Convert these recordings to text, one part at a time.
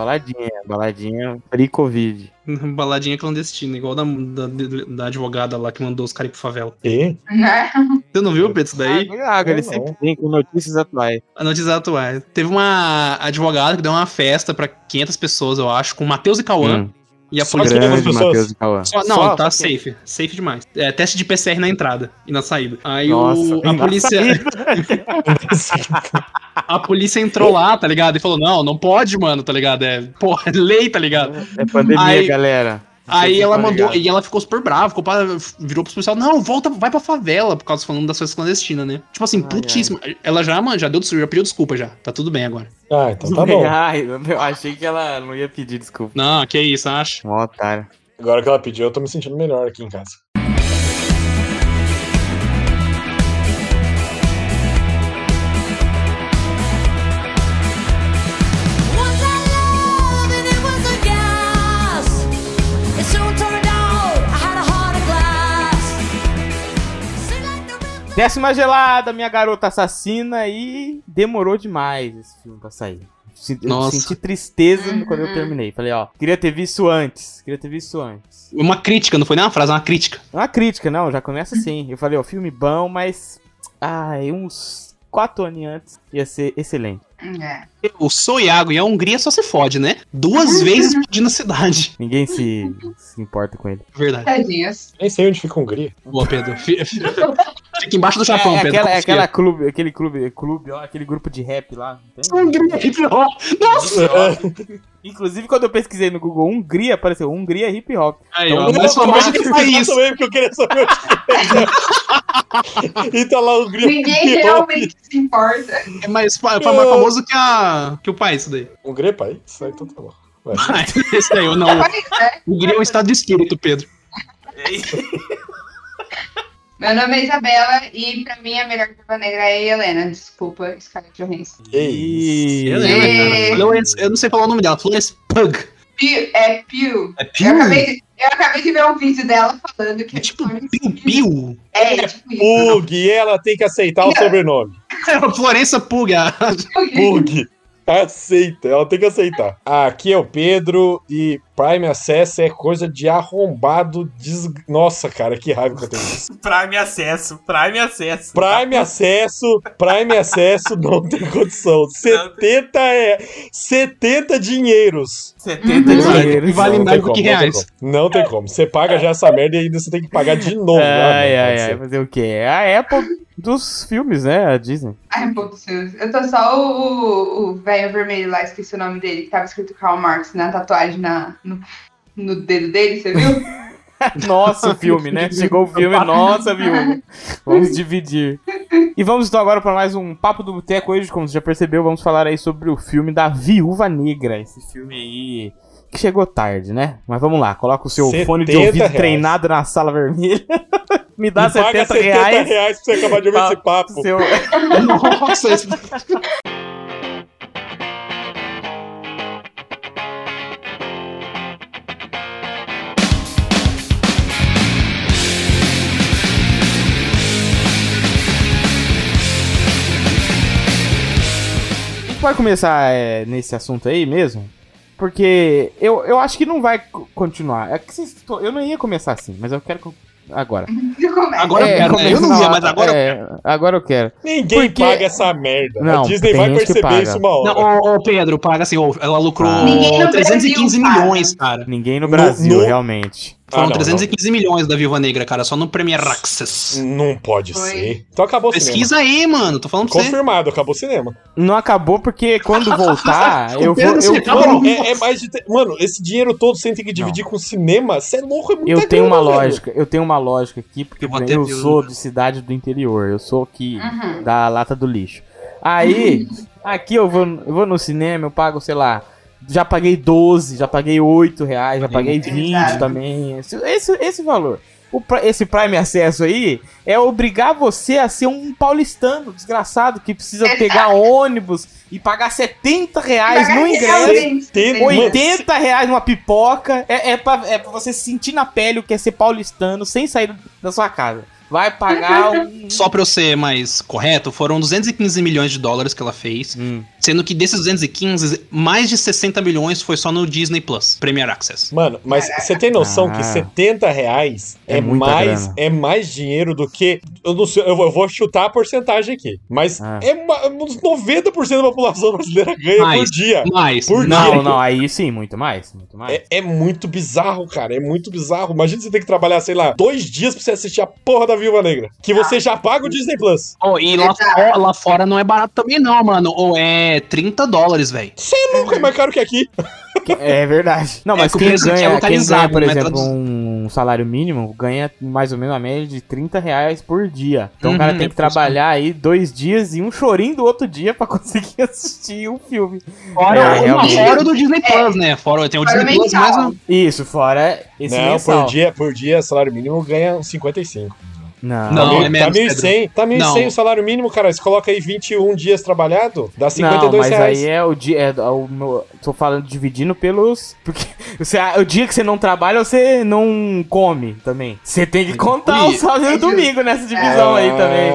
baladinha, baladinha pre-Covid. Baladinha clandestina, igual da, da, da advogada lá que mandou os caras ir pra favela. E? Né? Você não viu, Pedro, isso daí? Ah, ele sempre vem com notícias atuais. A notícia atual. Teve uma advogada que deu uma festa pra 500 pessoas, eu acho, com Matheus e Cauã. Hum, E a Só polícia. grande. Matheus e Cauã. Só- não, Só- tá safe. Safe demais. É, teste de PCR na entrada e na saída. Aí Nossa, o, a polícia. a polícia entrou lá, tá ligado? E falou: não, não pode, mano, tá ligado? É, porra, é lei, tá ligado? É pandemia, Aí- galera. Aí Vocês ela mandou, ligados. e ela ficou super brava, ficou pra, virou pro policial, não, volta, vai pra favela, por causa falando das coisas clandestinas, né? Tipo assim, Ai, putíssima. Ela já, mano, já deu, já pediu desculpa já. Tá tudo bem agora. Ah, então tá bom. Ai, eu achei que ela não ia pedir desculpa. Não, que isso, acho. Um otário. Agora que ela pediu, eu tô me sentindo melhor aqui em casa. Décima gelada, minha garota assassina e demorou demais esse filme pra sair. Eu Nossa. senti tristeza quando eu terminei. Falei, ó, queria ter visto antes. Queria ter visto antes. Uma crítica, não foi nem uma frase, é uma crítica. Não é uma crítica, não, já começa assim. Eu falei, ó, filme bom, mas. Ai, uns quatro anos antes ia ser excelente. É. Eu sou Iago e a Hungria só se fode, né? Duas vezes explodindo a cidade. Ninguém se, se importa com ele. Verdade. Tadinhos. Nem sei onde fica a Hungria. Boa, Pedro. Fi- fi- Fica embaixo do Japão, é, Pedro. aquela, é confia. aquela clube, aquele clube, clube, ó, aquele grupo de rap lá. Hungria, hip hop. Nossa! Inclusive, quando eu pesquisei no Google Hungria, apareceu Hungria hip hop. Aí, Então, ó, mais famoso que o país. Eu também, porque eu queria saber onde E tá lá Hungria. Ninguém realmente se importa. É mais, fa- mais famoso que, a, que o país, isso daí. Hungria, pai? Isso aí então tá bom. Vai. Esse daí, eu não. Mas, né? Hungria é um estado de espírito, Pedro. Meu nome é Isabela e pra mim a melhor viúva negra é a Helena. Desculpa, Scarlett Johansson. Isso? Lembro, Ê. cara. Florence, eu não sei falar o nome dela. Florence Pug. Pew, é Pew. É Eu acabei, de, eu acabei de ver um vídeo dela falando que É tipo Florence Piu. Piu. É, tipo isso. Pug, e ela tem que aceitar o sobrenome. Florença Pug. a- Pug. Aceita, ela tem que aceitar. Aqui é o Pedro e Prime Access é coisa de arrombado. Des... Nossa, cara, que raiva que eu tenho. Prime acesso, Prime acesso. Prime acesso, Prime acesso não tem condição. 70 é 70 dinheiros. 70 Uhum. dinheiros. Vale Não mais do que como, não tem reais. Não tem como. Você paga já essa merda e ainda você tem que pagar de novo. Não, Ai, ai, ai, fazer o quê? É a Apple dos filmes, né? A Disney. Ai, pô, Deus. Eu tô só o- o o velho vermelho lá, esqueci o nome dele, que tava escrito Karl Marx na tatuagem na, no, no dedo dele, você viu? Nossa, o filme, né? Chegou o filme, nossa, viu? Vamos dividir. E vamos então agora para mais um Papo do Boteco. Hoje, como você já percebeu, vamos falar aí sobre o filme da Viúva Negra. Esse filme aí que chegou tarde, né? Mas vamos lá, coloca o seu fone de 70 ouvido reais. treinado na sala vermelha. Me dá E paga 70 reais. reais pra você acabar de ouvir esse papo. Seu... Nossa, esse- gente pode começar é, nesse assunto aí mesmo? Porque eu, eu acho que não vai co- continuar. É que vocês eu não ia começar assim, mas eu quero co- agora. Agora eu quero, né? Eu não ia, mas agora eu é, agora eu quero. Ninguém Porque- paga essa merda. Não, a Disney vai que perceber isso uma hora. Não, ô, ô, Pedro, paga assim, ô, ela lucrou Ah. Ninguém no 315 Brasil paga. milhões, cara. Ninguém no No- Brasil, no- realmente. Foram Ah, não, 315 milhões da Viúva Negra, cara, só no Premier Access. Não pode Foi. ser. Então acabou o cinema. Pesquisa aí, mano, tô falando pra você. Confirmado, acabou o cinema. Não acabou porque quando voltar, eu vou. Pedro, Eu, você vou- acaba Mano, é, é mais de. te- Mano, esse dinheiro todo você tem que dividir com o cinema. Você é louco, é muita eu tenho uma grana, velho. lógica, eu tenho uma lógica aqui, porque Eu eu sou de cidade do interior, eu sou aqui Uhum. da lata do lixo. Aí, aqui eu vou, eu vou no cinema, eu pago, sei lá, já paguei 12, já paguei 8 reais, já paguei 20 Exato. também. Esse, esse, esse valor. O, esse Prime Acesso aí é obrigar você a ser um paulistano desgraçado que precisa Exato. pegar ônibus e pagar 70 reais no ingresso. realmente. Tem- 80 reais numa pipoca. É, é, pra, é pra você sentir na pele o que é ser paulistano sem sair da sua casa. Vai pagar um. Só pra eu ser mais correto, foram 215 milhões de dólares que ela fez. Hum. Sendo que desses 215, mais de 60 milhões foi só no Disney Plus, Premier Access. Mano, mas você tem noção Ah. que 70 reais É é, mais, grana. é mais dinheiro do que. Eu não sei, eu vou, chutar a porcentagem aqui. Mas Ah. é uma, uns 90% da população brasileira ganha por Mais. dia. Mais. Por Não, dia. não, aí sim, muito mais. Muito mais. É, é muito bizarro, cara. É muito bizarro. Imagina você ter que trabalhar, sei lá, dois dias pra você assistir a porra da Viúva Negra. Que você já paga o Disney Plus. Oh, e lá, fora- lá fora não é barato também não, mano. Ou é 30 dólares, velho. Você é louco, é mais caro que aqui. É verdade. Não, É mas que o quem aqui é ganha, quem ganha, por não é exemplo, um salário mínimo, ganha mais ou menos a média de 30 reais por dia. Então o cara Uhum, tem é que isso. trabalhar aí dois dias e um chorinho do outro dia pra conseguir assistir o filme. Fora, É, realmente. fora do Disney Plus, né? Fora, tem o Fora Disney Plus um. Isso, fora esse não, mensal. por dia, por dia, salário mínimo ganha uns 55. Não, Não, tá é menos, tá 1.100, tá 1.100 Não. o salário mínimo, cara. Você coloca aí 21 dias trabalhado, dá Não, 52 mas reais. aí é o dia. É, o meu, tô falando dividindo pelos. Porque você, o dia que você não trabalha, você não come também. Você tem que contar o E- sábado e o É domingo nessa divisão aí também.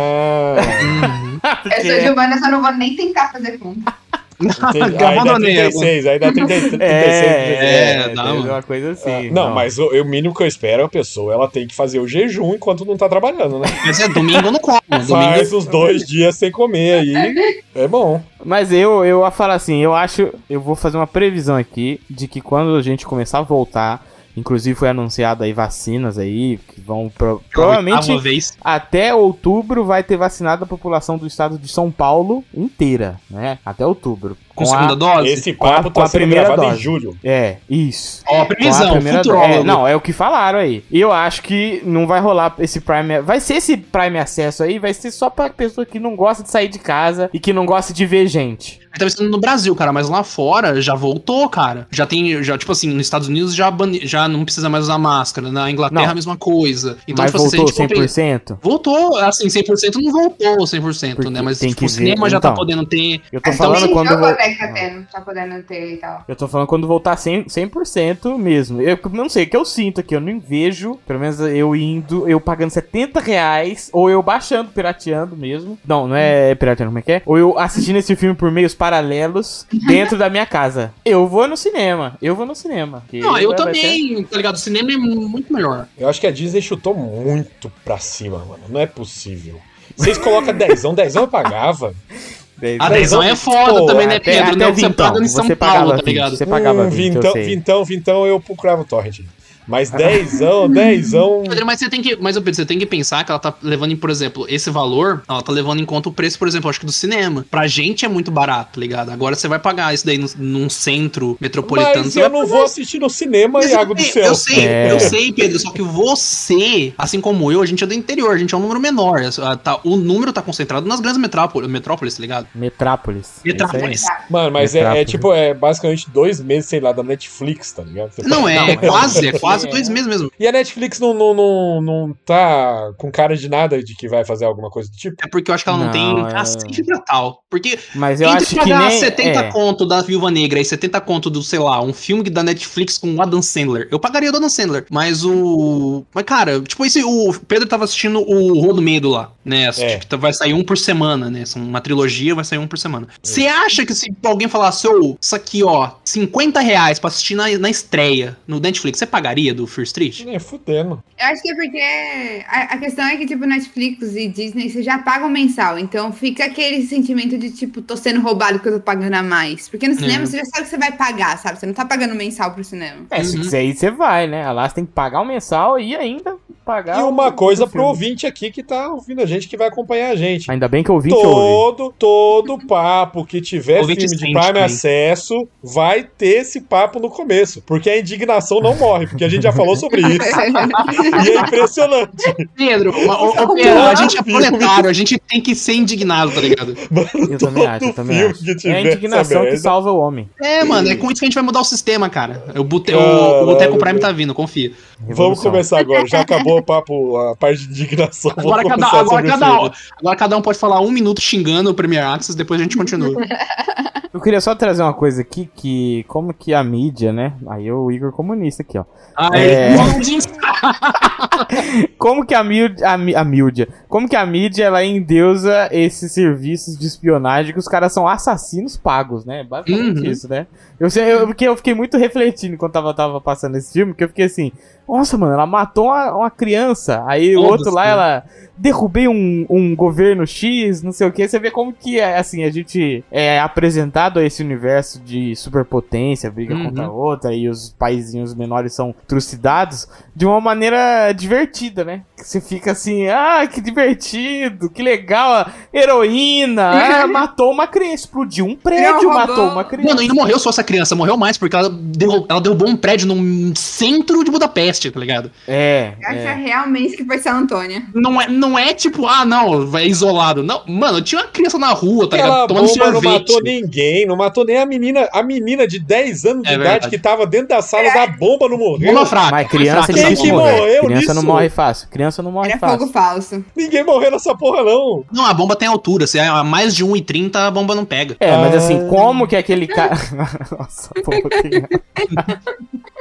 Eu sou de humanas, eu não vou nem tentar fazer conta. Entendi. aí dá Abandonei. 36, aí dá 30, 36. É, É, dá, uma coisa assim. Ah, não, mas o, o mínimo que eu espero é a pessoa, ela tem que fazer o jejum enquanto não tá trabalhando, né? Mas é domingo não como. Faz uns dois dias sem comer aí, é bom. Mas eu, eu ia falar assim, eu acho, eu vou fazer uma previsão aqui de que quando a gente começar a voltar, inclusive foi anunciado aí vacinas aí, que vão pro- provavelmente vez. até outubro vai ter vacinado a população do estado de São Paulo inteira, né? Até outubro. Com, a- segunda dose? Esse a- papo com a tá sendo primeira gravado em dose. julho. É, isso. Ó, a previsão, primeira futurólogo. é, Não, é o que falaram aí. E eu acho que não vai rolar esse Prime. Vai ser esse Prime Acesso aí, vai ser só pra pessoa que não gosta de sair de casa e que não gosta de ver gente. Tá pensando no Brasil, cara, mas lá fora já voltou, cara. Já tem, já, tipo assim, nos Estados Unidos já, bani- já não precisa mais usar máscara. Na Inglaterra Não. a mesma coisa. Então, Mas tipo assim, se a voltou pe- 100%? Voltou, assim, 100% não voltou 100%, Porque né? Mas tipo, o cinema ver, já tá então. podendo ter. Eu tô Mas falando também quando. jogo, tá tendo, tá podendo ter e tal. Eu tô falando quando voltar 100%, 100% mesmo. Eu não sei, o que eu sinto aqui, eu não vejo, pelo menos eu indo, eu pagando 70 reais, ou eu baixando, pirateando mesmo. Não, não é pirateando, como é que é? Ou eu assistindo esse filme por meios paralelos dentro da minha casa. Eu vou no cinema, eu vou no cinema. Não, eu vai- vai ser- também, tá ligado? O cinema é muito melhor. Eu acho que a Disney chutou muito pra cima, mano. Não é possível. Vocês colocam dezão, dezão eu pagava. A Dez dezão é foda pô, também, né, até- Pedro? até Não, você vintão, paga em São Paulo, tá 20, ligado? Você pagava hum, 20, eu vintão, vintão, vintão eu procurava o torrent. Mas dezão, dezão... Pedro, Mas você tem que, mas Pedro, você tem que pensar que ela tá levando em, por exemplo, esse valor, ela tá levando em conta o preço, por exemplo, acho que do cinema. Pra gente é muito barato, tá ligado? Agora você vai pagar isso daí num, num centro metropolitano. Mas eu vai não vou assistir no cinema, Mas Iago do céu. Eu sei, É. eu sei, Pedro. Só que você, assim como eu, a gente é do interior, a gente é um número menor. Ah, tá- o número tá concentrado nas grandes metrópolis, metrópoles, tá ligado? Metrópolis. Isso aí. Mano, mas é, é tipo, é basicamente dois meses, sei lá, da Netflix, tá ligado? Você Não, é, Não, é- quase, é quase é. dois meses mesmo. E a Netflix não, não, não, não tá com cara de nada de que vai fazer alguma coisa do tipo? É porque eu acho que ela não, Não, tem é- cacete pra tal. Porque Mas eu entre acho que pagar nem... 70 é. conto da Viúva Negra e 70 conto do, sei lá, um filme da Netflix com o Adam Sandler, eu pagaria o Adam Sandler. Mas o. Mas, cara, tipo, esse, o Pedro tava assistindo o Rua do Medo lá, né? É. Tipo, vai sair um por semana, né? São uma trilogia, vai sair um por semana. Você acha que se alguém falasse, ô, isso aqui, ó, 50 reais pra assistir na, na estreia no Netflix, você pagaria do Fear Street? É, fudendo. Eu acho que é porque a, a questão é que, tipo, Netflix e Disney você já pagam mensal. Então fica aquele sentimento de, tipo, tô sendo roubado que eu tô pagando a mais. Porque no cinema É. você já sabe que você vai pagar, sabe? Você não tá pagando mensal pro cinema. É, se Uhum. quiser ir, você vai, né? Lá você tem que pagar o mensal e ainda pagar E o- uma o coisa pro filme. ouvinte aqui que tá ouvindo a gente, que vai acompanhar a gente. Ainda bem que eu ouvi que ouve. Todo, todo papo que tiver Ouvinte filme de Prime também. Acesso vai ter esse papo no começo. Porque a indignação não morre, porque a gente já falou sobre isso. e é impressionante. Pedro, o, o- o Pedro, a gente é proletário, a gente tem que ser indignado, tá ligado? Eu também acho, eu também filme acho. que É a indignação que merda. salva o homem. É, mano, é com isso que a gente vai mudar o sistema, cara. O, bute... o, Caralho, o Boteco Prime tá vindo, confia. Vamos Revolução. começar agora. Já acabou o papo, a parte de indignação. Agora Vamos cada, começar agora, cada, agora cada um pode falar um minuto xingando o Premier Access, depois a gente continua. Eu queria só trazer uma coisa aqui que, como que a mídia, né? Aí o Igor comunista aqui, ó. Ai, É. Como que a mídia, a, mídia, como que a mídia ela endeusa esses serviços de espionagem que os caras são assassinos pagos, né? Basicamente Uhum. isso, né? Eu eu, porque eu fiquei muito refletindo enquanto tava, tava passando esse filme, que eu fiquei assim, nossa, mano, ela matou uma, uma criança. Aí o Foda-se, outro lá, né? ela derrubei um, um governo X, não sei o que. Você vê como que, é, assim, a gente é apresentado a esse universo de superpotência, briga Uhum. contra a outra, e os paizinhos menores são trucidados de uma maneira divertida, né? Você fica assim, ah, que divertido, que legal, a heroína, ah, matou uma criança, explodiu um prédio, Não, matou uma criança. Mano, e não morreu só essa criança, morreu mais, porque ela, derru- ela derrubou um prédio no centro de Budapeste, tá ligado? É, Acha é. realmente que foi San Antônio. Não é, não é tipo, ah, não, é isolado. Não, mano, tinha uma criança na rua, tá ligado? Tomando bomba não sorvete. matou ninguém, não matou nem a menina, a menina de 10 anos de É idade verdade. que tava dentro da sala da bomba não morreu. Bomba fraca. Mas criança Quem não que morreu Criança não nisso? morre fácil. Criança não morre Era fácil. fogo falso. Ninguém morreu nessa porra, não. Não, a bomba tem altura. Se é a mais de 1,30, a bomba não pega. É, mas Ah. assim, como que aquele cara. Nossa, pô, que...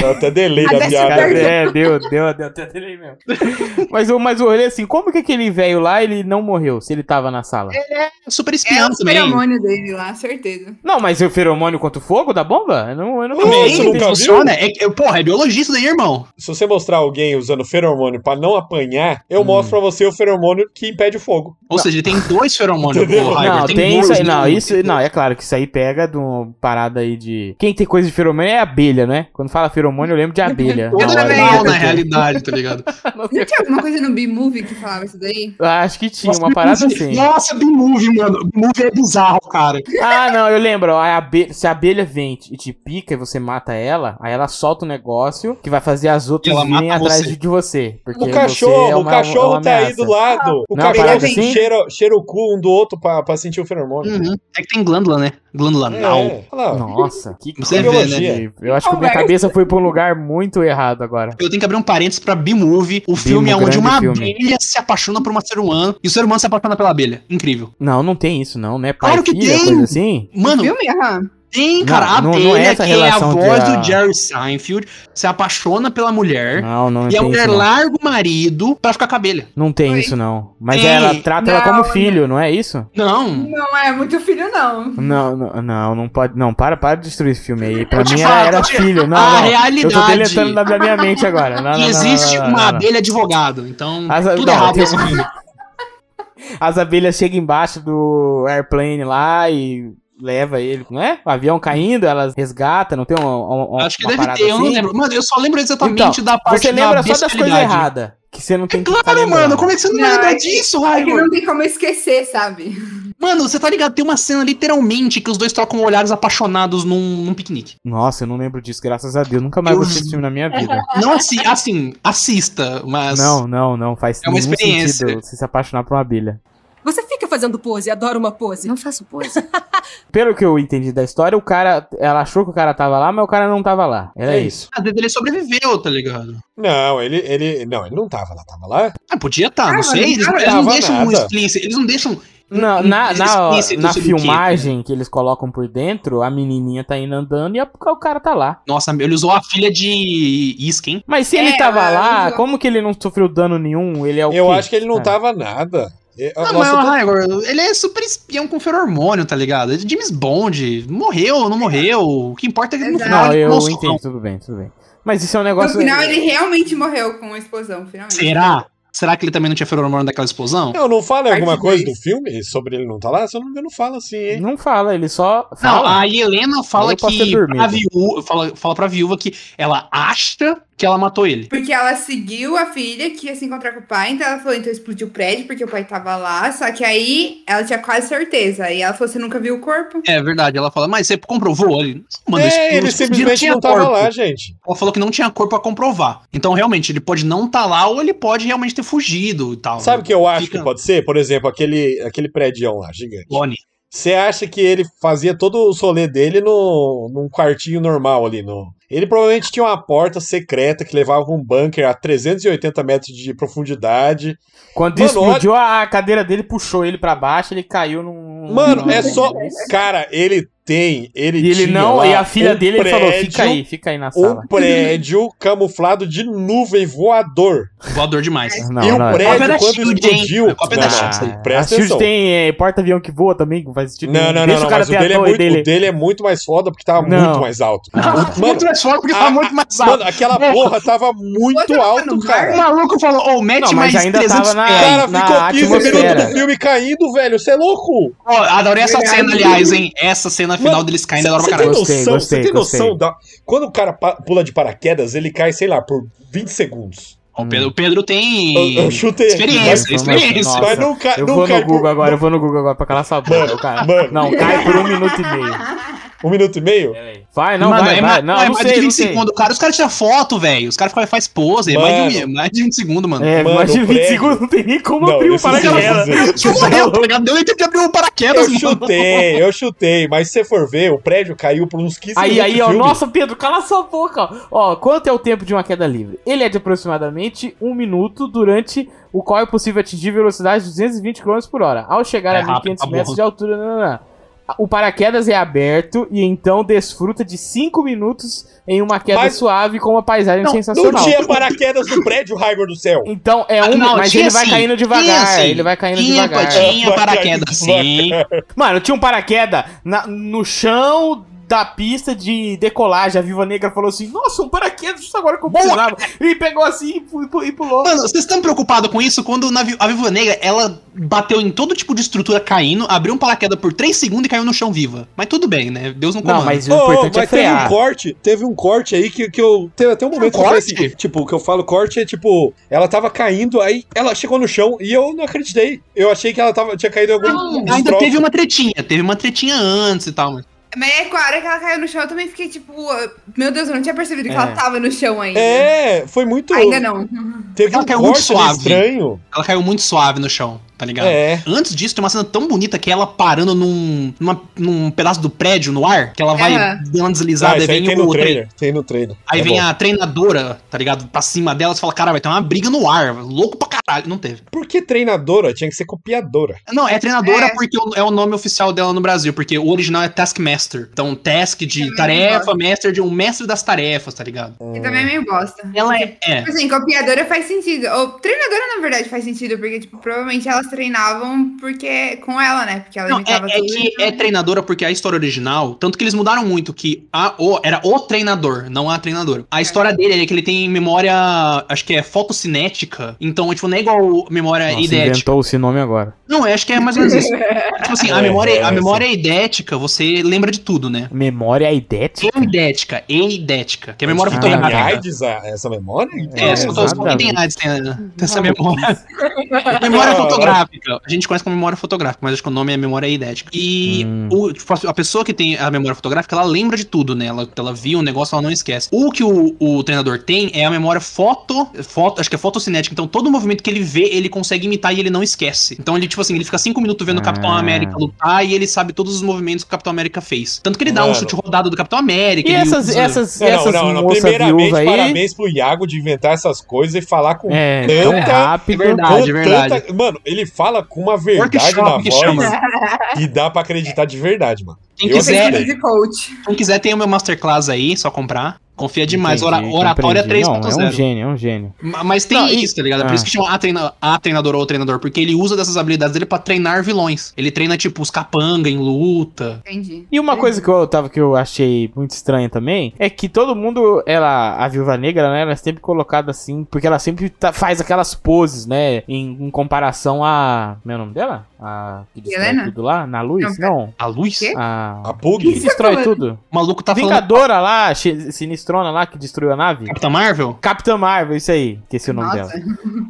Dá até delay A da dessa piada. cara, é, deu, deu, deu até delay mesmo. Mas, o- mas o rolê assim, como que aquele velho lá ele não morreu se ele tava na sala? É super É espião o também. feromônio dele lá, certeza. Não, mas o feromônio contra o fogo da bomba? Eu não, eu não Não, Também, você nunca funciona. É, é, porra, é biologista daí, irmão. Se você mostrar alguém usando feromônio pra não apanhar, eu Hum. mostro pra você o feromônio que impede o fogo. Ou seja, ele tem dois feromônios. Não, tem, isso dois, aí. Não, isso, não, é claro que isso aí pega de uma parada aí de. Quem tem coisa de feromônio é abelha, né? Quando fala feromônio, eu lembro de abelha. É Na hora também, eu na realidade, tá ligado? Não tinha alguma coisa no B-Movie que falava isso daí? Ah, Acho que tinha uma parada assim. Nossa, B-Movie, mano. B-Movie é bizarro, cara. Ah, não, eu lembro. A abelha, se a abelha vem e te pica e você mata ela, aí ela solta um negócio que vai fazer as outras virem atrás você. de, você. Porque O você cachorro, é o uma- cachorro uma tá aí do lado. O Não é cachorro assim? cheira, cheira o cu um do outro pra, pra sentir o feromônio. Uhum. É que tem glândula, né? Glândula anal. É, lá. Nossa, que Você vê, né? Eu acho que Conversa. Cabeça foi pra um lugar muito errado agora. Eu tenho que abrir um parênteses pra B-Movie, o filme é onde uma filme. abelha se apaixona por um ser humano e o ser humano se apaixona pela abelha. Incrível. Não, não tem isso, não, né? Pai Claro que filha, tem! coisa assim? Mano, Filme? Aham. tem, Não, cara. a não- não abelha, é essa que é a voz a- do Jerry Seinfeld, se apaixona pela mulher. Não, não E a tem mulher isso, não. larga o marido pra ficar com a abelha. Não tem Oi. isso, não. Mas Tem. ela trata ela como Não, filho, não é isso? Não. Não é muito filho, não. Não, não, não, não pode. Não, para, para de destruir esse filme aí. Pra mim falo, era, te- filho. Não, a não. realidade. Eu tô deletando da minha mente agora. Não, não, E não, existe não, não, uma não, não. abelha advogado. Então, As- tudo não, errado tem- nesse filme. As abelhas chegam embaixo do airplane lá e leva ele, não é? O avião caindo, elas resgatam, não tem uma, Acho que uma deve ter, eu não assim? lembro. Mano, eu só lembro exatamente Então, da parte Você lembra da só das coisas erradas. Que você não tem É que claro, lembrando. mano. Como é que você não, vai Não, lembrar é disso, É que Raigor? não tem como esquecer, sabe? Mano, você tá ligado? Tem uma cena literalmente que os dois trocam olhares apaixonados num, num piquenique. Nossa, eu não lembro disso, graças a Deus. Nunca mais Eu- vou assistir esse filme na minha vida. Não assim, assim, assista, mas. Não, não, não. Faz É uma experiência. sentido você se apaixonar por uma abelha. Você fica fazendo pose, adoro uma pose. Não faço pose. Pelo que eu entendi da história, o cara. Ela achou que o cara tava lá, mas o cara não tava lá. Era É isso. Às vezes ele sobreviveu, tá ligado? Não, ele, ele. Não, ele não tava lá, tava lá. Ah, podia estar, Ah, não mas sei. Eles, tava eles não nada. deixam explícito, eles não deixam. Não, na, na, na filmagem que eles colocam por dentro, a menininha tá indo andando e a- o cara tá lá. Nossa, ele usou a filha de Isken. Mas se ele É, tava mas- lá, como que ele não sofreu dano nenhum? Ele é o Eu quê? acho que ele não É. tava nada. Eu- Não, nossa, mas tô- Raigor, ele é super espião com feromônio, tá ligado? É de James Bond. Morreu, não morreu. O que importa é que no Exato. final Não, ele eu entendo, tudo bem, tudo bem. Mas isso é um No negócio. final, ele realmente morreu com a explosão, finalmente. Será? Será que ele também não tinha feromônio daquela explosão? Não, não fala em alguma Parte coisa do filme sobre ele não tá lá? Se eu não me engano, fala assim, hein? Não fala, ele só. Não, Fala. a Helena fala que pra viúva, fala, fala pra viúva que ela acha que ela matou ele. Porque ela seguiu a filha que ia se encontrar com o pai, então ela falou, então explodiu o prédio, porque o pai tava lá, só que aí ela tinha quase certeza. E ela falou, você nunca viu o corpo? É verdade, ela fala, mas você comprovou? Ele, Mano, é, ele simplesmente não tava corpo. lá, gente. Ela falou que não tinha corpo pra comprovar. Então, realmente, ele pode não estar lá ou ele pode realmente ter fugido e tal. Sabe o que eu acho Fica- que pode ser? Por exemplo, aquele, aquele prédio lá, gigante. Clone. Você acha que ele fazia todo o rolê dele no, num quartinho normal ali? No... Ele provavelmente tinha uma porta secreta que levava um bunker a 380 metros de profundidade. Quando Mano, explodiu, a cadeira dele puxou ele pra baixo, ele caiu num. Mano, é só. Cara, ele tem. Ele E ele tinha não, lá e a filha um dele ele falou: prédio- fica aí, fica aí na sala. Um prédio camuflado de nuvem voador. Voador demais. Não, e o não, prédio, Cópia da quando explodiu. É cópia da Não, Shield, não. Presta a atenção. tem é, porta-avião que voa também, que faz sentido. Não, não, não, Deixa não, o cara mas o dele, é muito, dele. o dele é muito mais foda porque tava Não. muito mais alto. Muito mano, mais forte porque a- tá muito mais mano, alto. aquela Porra. porra tava muito alto, no O cara. maluco falou, ô, mete Não, mas mais ainda 300 tava na- cara ficou 15 minutos do filme caindo, velho. Você é louco? Ó, adorei essa cena, aliás, hein? Essa cena final Mano, deles caindo, Você adoro pra tem caralho. Gostei, noção, gostei, você tem gostei. noção da... Quando o cara pula de paraquedas, ele cai, sei lá, por 20 segundos. O Pedro, o Pedro tem Eu, eu chutei experiência, mas- experiência. Nossa, Mas não cai, eu não vou no Google por agora, eu vou no Google agora pra calar essa boca, cara. mano. Não, cai por um minuto e meio. um minuto e meio. Vai, não, Mano, vai, é vai. mais, Não, é não mais sei, de não 20 sei. segundos. Cara, os caras tiram foto, velho. Os caras fazem faz pose. É mais, de, mais de 20 segundos, mano. É, Mano, mais de o 20 prédio- segundos não tem nem como Não, abrir o sim, paraquedas. morreu, tá ligado? Deu nem tempo de abrir um paraquedas, Eu mano. chutei, eu chutei, mas se você for ver, o prédio caiu por uns 15 Aí, minutos aí, filme. nossa, Pedro, cala sua boca, ó. Ó, quanto é o tempo de uma queda livre? Ele é de aproximadamente um minuto, durante o qual é possível atingir velocidade de 220 km por hora. Ao chegar É a rápido, 1.500 tá metros de altura, não, não, não. O paraquedas é aberto e então desfruta de 5 minutos em uma queda Mas- suave com uma paisagem Não, Não sensacional. tinha paraquedas no prédio, Raigor do céu. Então é um, Não, mas ele vai sim, caindo devagar, sim. ele vai caindo Tinha, devagar. Tinha paraquedas sim. Mano, tinha um paraquedas na- no chão da pista de decolagem. A Viva Negra falou assim: Nossa, um paraquedas justo agora que eu precisava. E pegou assim e pu- pu- e pulou. Mano, vocês estão preocupados com isso quando a Viva Negra, ela bateu em todo tipo de estrutura caindo, abriu um paraquedas por 3 segundos e caiu no chão viva. Mas tudo bem, né? Deus não comanda. Não, mas o Ô, ô, importante é mas teve um frear. corte, teve um corte aí que, que eu. Teve até um momento que eu falei assim, corte? tipo, o que eu falo corte é tipo, ela tava caindo, aí ela chegou no chão e eu não acreditei. Eu achei que ela tava, tinha caído em algum Não, ainda teve uma tretinha, teve uma tretinha antes e tal, mas... Mas é, com a hora que ela caiu no chão, eu também fiquei tipo, meu Deus, eu não tinha percebido que É. ela tava no chão ainda. É, foi muito. Ainda não. Teve Ela um caiu muito corte ali suave. estranho. Ela caiu muito suave no chão, tá ligado? É. Antes disso, tem uma cena tão bonita que é ela parando num, numa- num pedaço do prédio no ar, que ela vai Aham. dando uma Ah, deslizada, isso aí vem tem o no trailer. Tem no trailer. Aí É vem bom. a treinadora, tá ligado? Pra cima dela, você fala, cara, vai ter uma briga no ar, louco pra caralho. Não teve. Por que treinadora? Tinha que ser copiadora. Não, é treinadora É. porque é o nome oficial dela no Brasil, porque o original é Taskmaster. Então, task de Também tarefa, master de um mestre das tarefas, tá ligado? Que também é meio bosta. Ela é. é. Tipo assim, copiadora faz sentido. Ou treinadora, na verdade, faz sentido, porque, tipo, provavelmente treinavam porque com ela, né? Porque ela Não, imitava é, é que então- é treinadora porque a história original, tanto que eles mudaram muito, que a, o, era o treinador, não a treinadora. A história dele é que ele tem memória, acho que é fotocinética, então, tipo, não é igual memória Nossa, idética. inventou esse nome agora. Não, eu acho que é mais ou menos isso. tipo assim, a É, memória, é, a memória idética, você lembra de tudo, né? Memória idética? Eidética, eidética, que é a memória Ah, Tem fotográfica. AIDS essa memória? É, É, só só quem tem. AIDS tem, tem essa memória. memória fotográfica. A gente conhece como memória fotográfica, mas acho que o nome é memória idética. E Hum. o- tipo, a pessoa que tem a memória fotográfica, ela lembra de tudo, né? Ela, ela viu um negócio, ela não esquece. O que o, o treinador tem é a memória foto, foto, acho que é fotocinética. Então, todo movimento que ele vê, ele consegue imitar e ele não esquece. Então, ele, tipo assim, ele fica cinco minutos vendo o Capitão Ah. América lutar e ele sabe todos os movimentos que o Capitão América fez. Tanto que ele dá um Mano. chute rodado do Capitão América. E ele essas, usa- essas, Não, essas não, não. moças Primeiramente, aí. parabéns pro Iago de inventar essas coisas e falar com É, tanta- rápido. É verdade. com verdade. Mano, ele fala com uma verdade na que voz chama. e dá pra acreditar de verdade, mano. Quem Eu quiser, gostei. de coach. Quem quiser tem o meu Masterclass aí, só comprar. Confia demais. Ora- oratória compreendi. Não, 3.0. É um gênio, é um gênio. Ma- Mas tem Não, isso, tá ligado? É Por Ah. isso que chama a, treina, a treinador ou treinador, porque ele usa dessas habilidades dele pra treinar vilões. Ele treina, tipo, os capanga em luta. Entendi. E uma coisa que eu tava que eu achei muito estranha também é que todo mundo, ela, a Viúva Negra, né, ela é sempre colocada assim, porque ela sempre tá- faz aquelas poses, né, em, em comparação a, como é o nome dela? A que destrói Helena? tudo lá, na luz? Não, Não, A luz? Quê? a A Pug? que destrói tudo. O maluco tá falando. Vingadora lá, chi- sinistrona lá que destruiu a nave. Capitã Marvel? Capitã Marvel, isso aí, que esse é o nome Nossa. dela.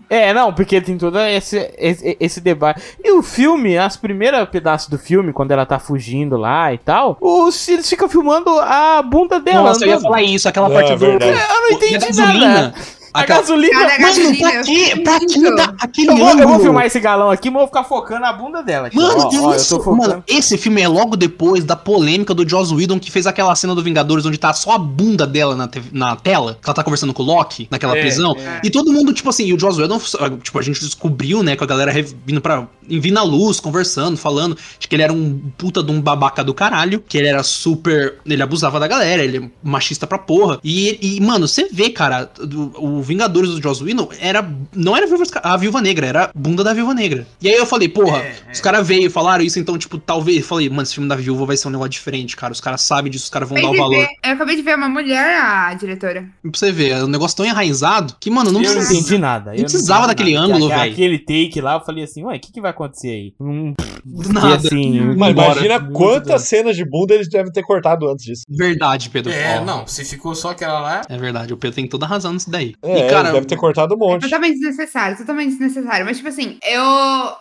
É, não, porque tem todo esse, esse, esse debate. E o filme, as primeiras pedaços do filme, quando ela tá fugindo lá e tal, os, eles ficam filmando a bunda dela. Nossa, eu ia falar isso, aquela É, parte do. verdade. Eu não entendi nada. A Aquela- gasolina. Cara, a Mano, pra quê? eu Pra que dar aquele Eu vou, eu vou ângulo? filmar esse galão aqui, mas eu vou ficar focando a bunda dela. Aqui. Mano, ó, ó, eu isso, mano, esse filme é logo depois da polêmica do Joss Whedon que fez aquela cena do Vingadores onde tá só a bunda dela na, te- na tela, que ela tá conversando com o Loki naquela É, prisão. é. E todo mundo, tipo assim, e o Joss Whedon, tipo, a gente descobriu, né, com a galera vindo pra. vindo na luz, conversando, falando de que ele era um puta de um babaca do caralho, que ele era super. Ele abusava da galera, ele é machista pra porra. E, e mano, você vê, cara, do- o Vingadores do Joss Whedon era. Não era a Viúva, a Viúva Negra, era a bunda da Viúva Negra. E aí eu falei, porra, É, os caras veio e falaram isso, então, tipo, talvez. Eu falei, mano, esse filme da Viúva vai ser um negócio diferente, cara. Os caras sabem disso, os caras vão dar o valor. ver- Eu acabei de ver uma mulher, a diretora. Pra você ver, é um negócio tão enraizado que, mano, não eu não precisa. entendi nada. eu precisava entendi daquele nada. ângulo, velho. Aquele take lá, eu falei assim, ué, o que, que vai acontecer aí? Hum, Do nada. assim, Mas imagina Muito quantas cenas de bunda eles devem ter cortado antes disso. Verdade, Pedro. É, não, se ficou só aquela lá. É verdade, o Pedro tem toda a razão nisso daí. É, e, cara, deve ter cortado um monte. Totalmente desnecessário, totalmente desnecessário. Mas, tipo assim, eu,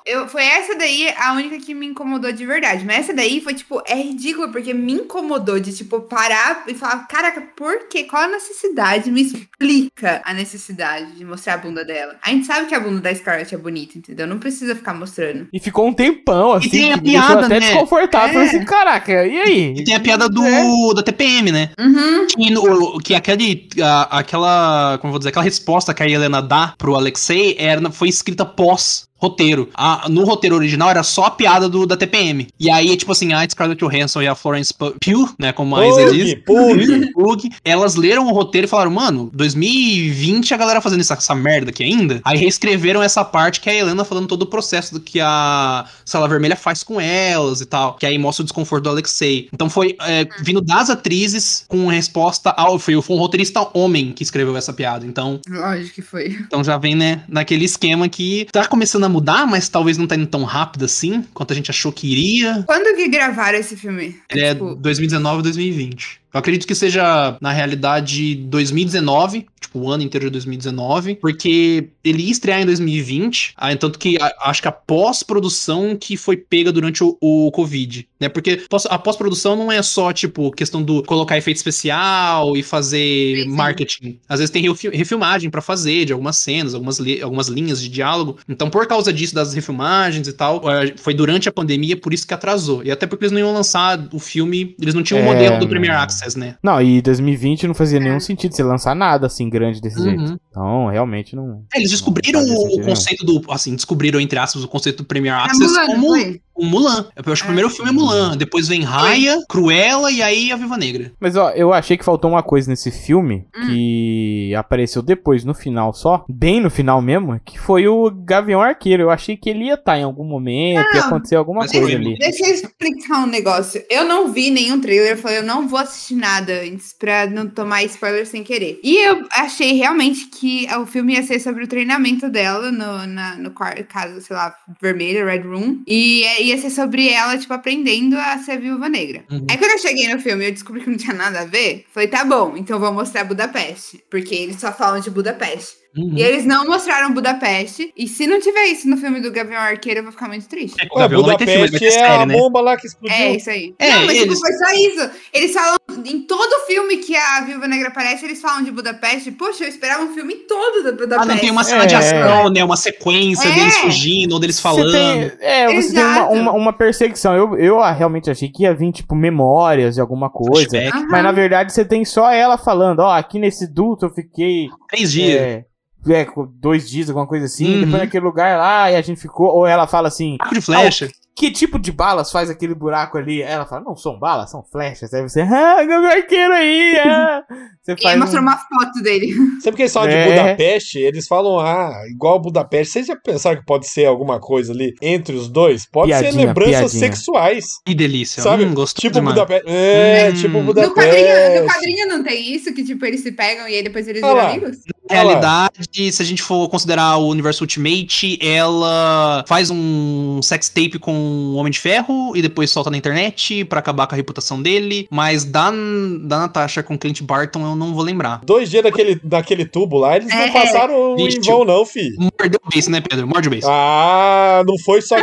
eu. Foi essa daí a única que me incomodou de verdade. Mas essa daí foi, tipo, é ridículo, porque me incomodou de, tipo, parar e falar: caraca, por quê? Qual a necessidade? Me explica a necessidade de mostrar a bunda dela. A gente sabe que a bunda da Scarlett é bonita, entendeu? Não precisa ficar mostrando. E ficou um tempão, assim, tem a piada, até né? desconfortável. É. Assim, caraca, e aí? E tem a piada do É. da TPM, né? Uhum. Que, no- que aquele, a- aquela, como eu vou dizer, aquela resposta que a Helena dá pro Alexei era, foi escrita pós roteiro. A- no roteiro original era só a piada do, da TPM. E aí, tipo assim, a Scarlett Johansson e a Florence Pu- Pugh, né, como a Isa diz, Pug, Pug. Pug, elas leram o roteiro e falaram, mano, 2020 a galera fazendo essa, essa merda aqui ainda. Aí reescreveram essa parte que é a Helena falando todo o processo do que a Sala Vermelha faz com elas e tal. Que aí mostra o desconforto do Alexei. Então foi é, vindo das atrizes com resposta ao. Foi, foi um roteirista homem que escreveu essa piada. Então, Lógico que foi. então já vem, né, naquele esquema que tá começando a mudar, mas talvez não tá indo tão rápido assim quanto a gente achou que iria. Quando que gravaram esse filme? Ele é Tipo, 2019 2020. Eu acredito que seja, na realidade, 2019, tipo, o ano inteiro de 2019, porque ele ia estrear em 2020, ah, tanto que a- acho que a pós-produção que foi pega durante o, o Covid, né? Porque a pós-produção não é só, tipo, questão do colocar efeito especial e fazer Sim, sim. marketing. Às vezes tem refi- refilmagem pra fazer de algumas cenas, algumas, li- algumas linhas de diálogo. Então, por causa disso, das refilmagens e tal, eh, foi durante a pandemia, por isso que atrasou. E até porque eles não iam lançar o filme, eles não tinham o É, modelo do Premiere mano. Access, né? Não, e 2020 não fazia É. nenhum sentido você lançar nada assim grande desse jeito. Uhum. Então, realmente não. É, eles descobriram Não o, conceito do. Assim, descobriram, entre aspas, o conceito do Premiere a Access Mulan, não como foi? O Mulan. Eu acho que o primeiro filme é Mulan, depois vem Raya, Cruella e aí a Viva Negra. Mas ó, eu achei que faltou uma coisa nesse filme Hum. que apareceu depois, no final só, bem no final mesmo, que foi o Gavião Arqueiro. Eu achei que ele ia estar em algum momento, ia Não, acontecer alguma mas coisa ali. Deixa eu explicar um negócio. Eu não vi nenhum trailer, eu falei, eu não vou assistir nada antes pra não tomar spoiler sem querer. E eu achei realmente que o filme ia ser sobre o treinamento dela no, na, no caso, sei lá, vermelho, Red Room. E é- ia ser sobre ela, tipo, aprendendo a ser viúva negra. Uhum. Aí quando eu cheguei no filme eu descobri que não tinha nada a ver, falei, tá bom, então vou mostrar Budapeste. Porque eles só falam de Budapeste. Uhum. E eles não mostraram Budapeste. E se não tiver isso no filme do Gavião Arqueiro, eu vou ficar muito triste. É, o Gavião não vai ter filme, vai Budapeste ter é a série, né? bomba lá que explodiu. É, isso aí. É, não, mas eles- tipo, foi só isso. Eles falam, em todo filme que a Viúva Negra aparece, eles falam de Budapeste. Poxa, eu esperava um filme todo da Budapeste. Ah, não tem uma cena É. de ação, né? Uma sequência É. deles fugindo, ou deles Você falando. tem, é, você tem uma, Exato. uma, uma perseguição. Eu, eu ah, realmente achei que ia vir, tipo, memórias de alguma coisa. Mas na verdade você tem só ela falando, ó, aqui nesse duto eu fiquei Três dias. é, é, dois dias, alguma coisa assim, Uhum. depois naquele lugar lá, e a gente ficou, ou ela fala assim, Arco de flecha. que tipo de balas faz aquele buraco ali? Ela fala, não são balas, são flechas. Aí você, ah, meu arqueiro aí, ah. Você E aí faz mostrou um... uma foto dele. Sempre que eles falam É. de Budapeste, eles falam, ah, igual Budapeste. Vocês já pensaram que pode ser alguma coisa ali entre os dois? Pode ser Piadinha, lembranças piadinha. sexuais. Que delícia. Sabe? Hum, Tipo demais. Budapeste. É, Hum. tipo No No Budapeste. quadrinho, no quadrinho não tem isso, que tipo, eles se pegam e aí depois eles viram amigos? Na realidade, se a gente for considerar o universo Ultimate, ela faz um sex tape com o Homem de Ferro e depois solta na internet pra acabar com a reputação dele. Mas da, da Natasha com Clint Barton eu não vou lembrar. Dois dias daquele, daquele tubo lá, eles É. não passaram Vixe. em vão, não, fi. Mordeu o base, né, Pedro? Morde o base. Ah, não foi só.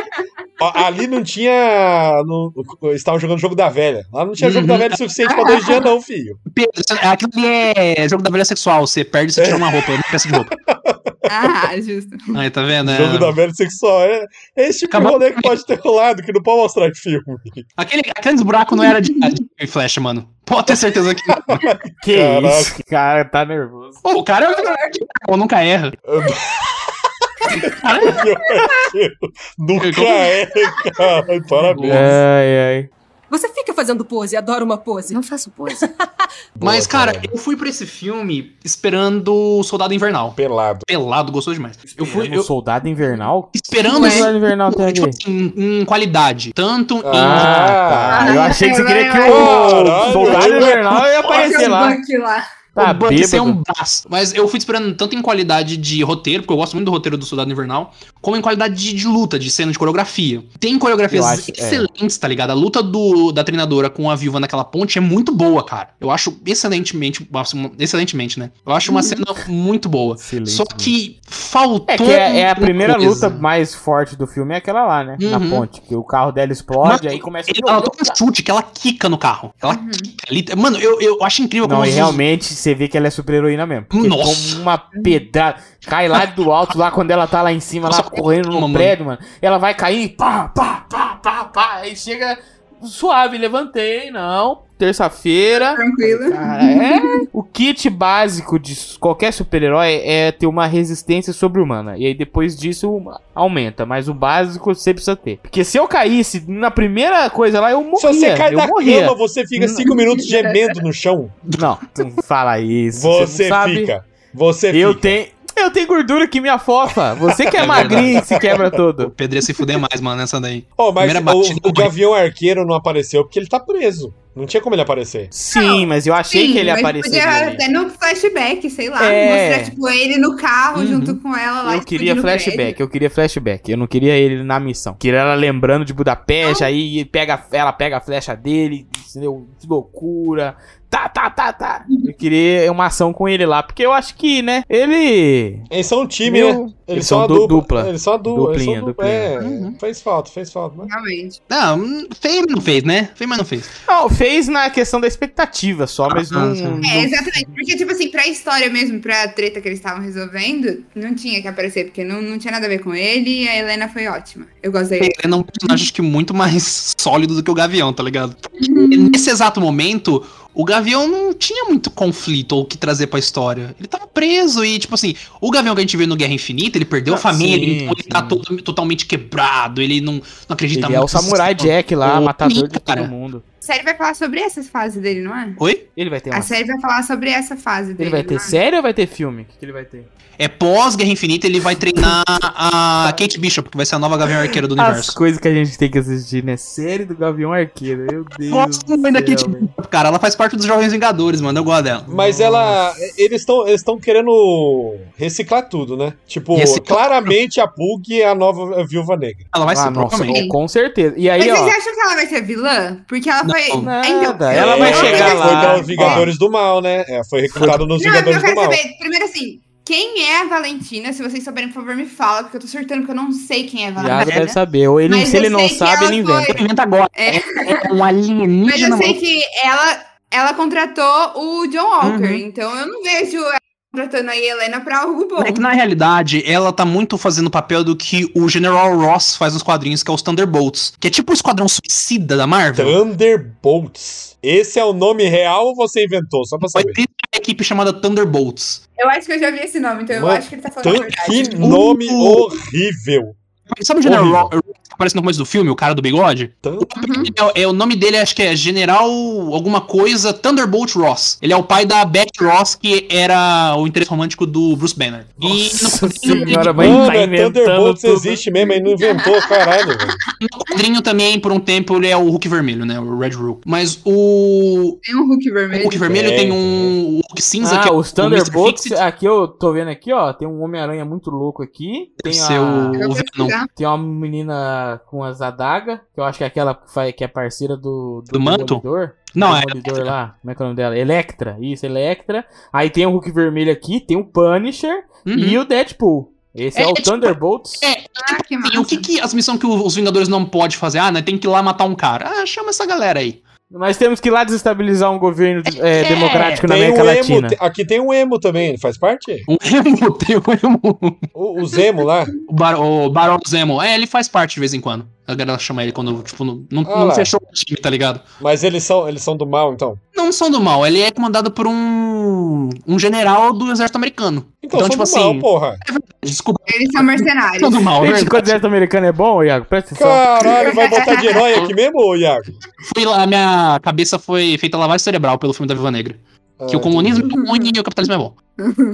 Ali não tinha. Não, estavam jogando jogo da velha. Lá não tinha jogo Uhum. da velha suficiente pra dois dias, não, filho. Pedro, aquilo ali é jogo da velha sexual. Você perde, você tira uma roupa, eu não peço de roupa. Ah, justo. Aí, tá vendo? É... Jogo da velha sexual. É, é esse tipo Acabou- de rolê que pode ter rolado, que não pode mostrar em filme. Aquele, aqueles buracos não era de, de flecha, mano. Pode ter certeza que. Que Caraca. isso, cara, tá nervoso. Pô, o cara é o nunca erra. Nunca é, cara. Parabéns. Ai, ai. Você fica fazendo pose, adoro uma pose. Não faço pose. Mas, cara, eu fui pra esse filme esperando Soldado Invernal. Pelado. Pelado, gostou demais. Eu fui O eu, Soldado Invernal? esperando O esse Soldado Invernal tem tipo assim, em qualidade. Tanto Ah, Ah, tá. Eu achei que você queria que o Soldado Invernal ia aparecer lá. Lá. Tá o Buck ser um braço. Mas eu fui esperando tanto em qualidade de roteiro, porque eu gosto muito do roteiro do Soldado Invernal, como em qualidade de, de luta, de cena de coreografia. Tem coreografias acho, é. excelentes, tá ligado? A luta do, da treinadora com a viúva naquela ponte é muito boa, cara. Eu acho excelentemente. assim, Excelentemente, né? Eu acho uma Uhum. cena muito boa. Excelente, Só que faltou. É que é, é a primeira coisa. luta mais forte do filme, é aquela lá, né? Na Uhum. ponte. Que o carro dela explode, Mano, aí começa Ele- Ela toma um chute que ela quica no carro. Ela Uhum. quica. Mano, eu, eu acho incrível Não, como e os- realmente você vê que ela é super heroína mesmo. Porque Nossa. uma pedrada. Cai lá do alto, lá quando ela tá lá em cima, lá Nossa, correndo no mano. prédio, mano. Ela vai cair, pá, pá, pá, pá, pá. Aí chega suave, levantei, não. Terça-feira. Tranquilo. Ah, é. O kit básico de qualquer super-herói é ter uma resistência sobre-humana. E aí depois disso aumenta. Mas o básico você precisa ter. Porque se eu caísse na primeira coisa lá, eu morria. Se você cai eu da morria. cama, você fica cinco minutos gemendo no chão. Não, não fala isso. Você não sabe. fica. Você Eu fica. tenho. Eu tenho gordura que me afofa. Você que é magrinho que se quebra O todo. Pedro ia se fuder mais, mano, nessa daí. Oh, mas o, o Gavião Arqueiro não apareceu porque ele tá preso. Não tinha como ele aparecer. Sim, mas eu achei que ele mas apareceria. Podia até no flashback, sei lá. É. Mostrar, tipo, ele no carro Uhum. junto com ela lá. Eu queria o flashback, prédio. eu queria flashback. Eu não queria ele na missão. Queria ela lembrando de Budapeste, aí ele pega, ela pega a flecha dele, entendeu? Que loucura. Tá, tá, tá, tá. Eu queria uma ação com ele lá, porque eu acho que, né, ele... Eles são um time, Meu, né? eles são a du- dupla. Eles são a dupla. eles Duplinha, são dupla. duplinha. É, Uhum. fez falta, fez falta. Mas... Realmente. Não, hum, mas não fez, né? Feio, mas não fez. Não, fez na questão da expectativa só, mas Ah, não... sim. não- É, exatamente. Porque, tipo assim, pra história mesmo, pra treta que eles estavam resolvendo, não tinha que aparecer, porque não, não tinha nada a ver com ele e a Helena foi ótima. Eu gosto da Helena. Ele é um personagem acho que muito mais sólido do que o Gavião, tá ligado? Uhum. Nesse exato momento, o Gavião não tinha muito conflito ou o que trazer pra história. Ele tava preso e, tipo assim, o Gavião que a gente vê no Guerra Infinita, ele perdeu Ah, a família, sim, então ele tá sim. todo- totalmente quebrado, ele não, não acredita Ele é o muito Samurai Jack lá, matador de todo mundo. A série vai falar sobre essas fases dele, não é? Oi? Ele vai ter uma... A série vai falar sobre essa fase dele. Ele vai ter não é? série ou vai ter filme? O que, que ele vai ter? É pós-Guerra Infinita, ele vai treinar a Kate Bishop, que vai ser a nova Gavião Arqueira do As universo. coisas que a gente tem que assistir, né? Série do Gavião Arqueiro, meu Deus Gosto do muito da Kate. Bishop, cara. Ela faz parte dos Jovens Vingadores, mano. Eu gosto dela. Mas ela. Eles estão eles tão querendo reciclar tudo, né? Tipo, Reciclar. claramente a Pug é a nova viúva negra. Ela vai Ah, ser, nossa, provavelmente. com certeza. E Mas aí, vocês ó... acham que ela vai ser vilã? Porque ela. Foi. então, ela vai É, chegar ela lá. Foi pelos Vingadores do Mal, né? É, foi recrutada nos Não, eu Vingadores quero do Mal. saber, primeiro assim, quem é a Valentina? Se vocês souberem, por favor, me fala, porque eu tô surtando porque eu não sei quem é a Iago Valentina. deve saber. Ou ele, Mas se ele não sabe, ele foi- inventa. Inventa agora. É. É um Mas alienígena. eu sei que ela, ela contratou o John Walker, Uhum. então eu não vejo ela contratando a Helena pra algo bom. É que na realidade, ela tá muito fazendo o papel do que o General Ross faz nos quadrinhos, que é os Thunderbolts. Que é tipo o Esquadrão Suicida da Marvel. Thunderbolts. Esse é o nome real ou você inventou? Só pra Foi saber. a equipe chamada Thunderbolts. Eu acho que eu já vi esse nome, então eu acho que ele tá falando a verdade. Que nome Uh. horrível. Sabe o General Horrível. Ross que aparece no começo do filme, o cara do bigode? Tan- É, é, o nome dele acho que é General alguma coisa Thunderbolt Ross. Ele é o pai da Beth Ross, que era o interesse romântico do Bruce Banner. E no Nossa senhora, vai Mano, tá é inventando tudo. existe mesmo, ele não inventou, caralho, velho. no quadrinho também, por um tempo, ele é o Hulk vermelho, né? O Red Hulk. Mas o, Tem um Hulk o vermelho. Hulk vermelho Tem, tem um Hulk cinza, que Ah, é os o. Thunderbolts, Fix-It. aqui eu tô vendo aqui, ó, tem um Homem-Aranha muito louco aqui, tem Deve a... ser o, o Venom. Pesquisar. Tem uma menina com as adagas, que eu acho que é aquela que, faz, que é parceira do... Do Manto? Demolidor. Não, é. Demolidor lá, como é que é o nome dela? Electra, isso, Electra. Aí tem o Hulk vermelho aqui, tem o Punisher Uhum. e o Deadpool. Esse é, É, o tipo, Thunderbolts. É, Ah, que massa. O que, que as missões que os Vingadores não podem fazer? Ah, né? Tem que ir lá matar um cara. Ah, chama essa galera aí. Nós temos que ir lá desestabilizar um governo é, democrático na América um emo, Latina. aqui tem um emo também, ele faz parte? Um emo, tem um emo. O, o Zemo lá. O, Bar o Barão Zemo. É, ele faz parte de vez em quando. A galera chama ele quando, tipo, não, não, Ah não fechou o time, tá ligado? Mas eles são, eles são do mal, então. Não são do mal, ele é comandado por um. um general do exército americano. Então, Então, são tipo do mal, assim- porra. Desculpa, Eles são mercenários. são do mal, é Gente, verdade. quando o exército americano é bom, Iago, presta atenção. Caralho, vai botar de herói aqui mesmo, Iago? Fui lá, a minha cabeça foi feita lavagem cerebral pelo filme da Viva Negra. Que Ah, o comunismo é ruim e o capitalismo é bom.